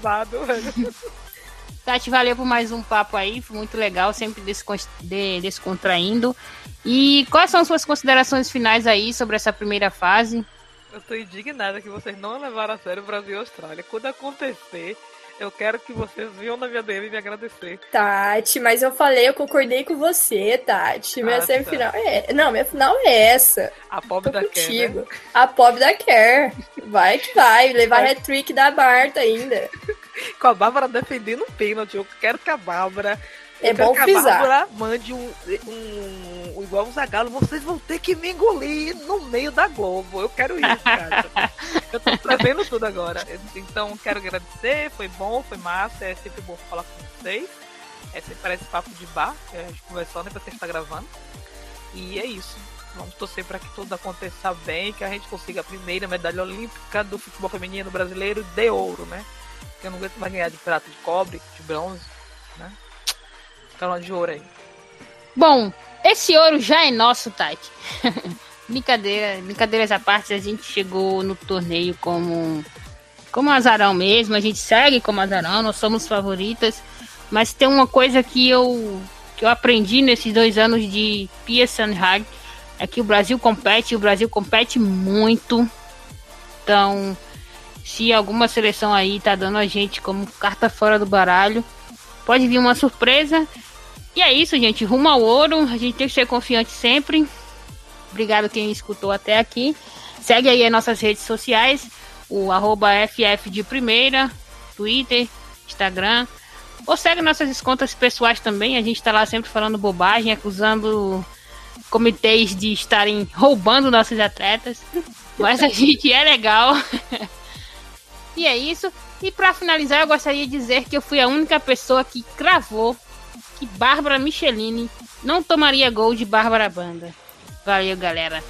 Tati, valeu por mais um papo aí, foi muito legal, sempre descontraindo. E quais são suas considerações finais aí sobre essa primeira fase? Eu tô indignada que vocês não levaram a sério o Brasil e a Austrália. Quando acontecer, eu quero que vocês venham na minha DM me agradecer. Tati, mas eu falei, eu concordei com você, Tati. Minha ah, semifinal tá. é. Não, minha final é essa. A pobre da contigo. Care. Né? A pobre da Care. Vai que vai. Levar hat-trick da Marta ainda. com a Bárbara defendendo o pênalti. Eu quero que a Bárbara. É bom a Bárbara mande um, um, um, igual o Zagalo, vocês vão ter que me engolir no meio da Globo. Eu quero isso, cara. eu tô trazendo tudo agora. Então, quero agradecer, foi bom, foi massa, é sempre bom falar com vocês. É sempre parece papo de bar, que a gente conversou, né, pra você estar gravando. E é isso. Vamos torcer para que tudo aconteça bem, que a gente consiga a primeira medalha olímpica do futebol feminino brasileiro de ouro, né? que eu não aguento mais ganhar de prata, de cobre, de bronze, né? Fica de ouro aí. Bom, esse ouro já é nosso, Tati. Brincadeira, brincadeiras à parte, a gente chegou no torneio como como azarão mesmo, a gente segue como azarão, nós somos favoritas, mas tem uma coisa que eu que eu aprendi nesses dois anos de Pearson Hag é que o Brasil compete, o Brasil compete muito. Então, se alguma seleção aí tá dando a gente como carta fora do baralho, pode vir uma surpresa. E é isso, gente. Rumo ao ouro. A gente tem que ser confiante sempre. Obrigado quem escutou até aqui. Segue aí as nossas redes sociais. O arroba FF de primeira, Twitter, Instagram. Ou segue nossas contas pessoais também. A gente tá lá sempre falando bobagem, acusando comitês de estarem roubando nossos atletas. Mas a gente é legal. E é isso. E para finalizar, eu gostaria de dizer que eu fui a única pessoa que cravou que Bárbara Michelini não tomaria gol de Bárbara Banda. Valeu, galera.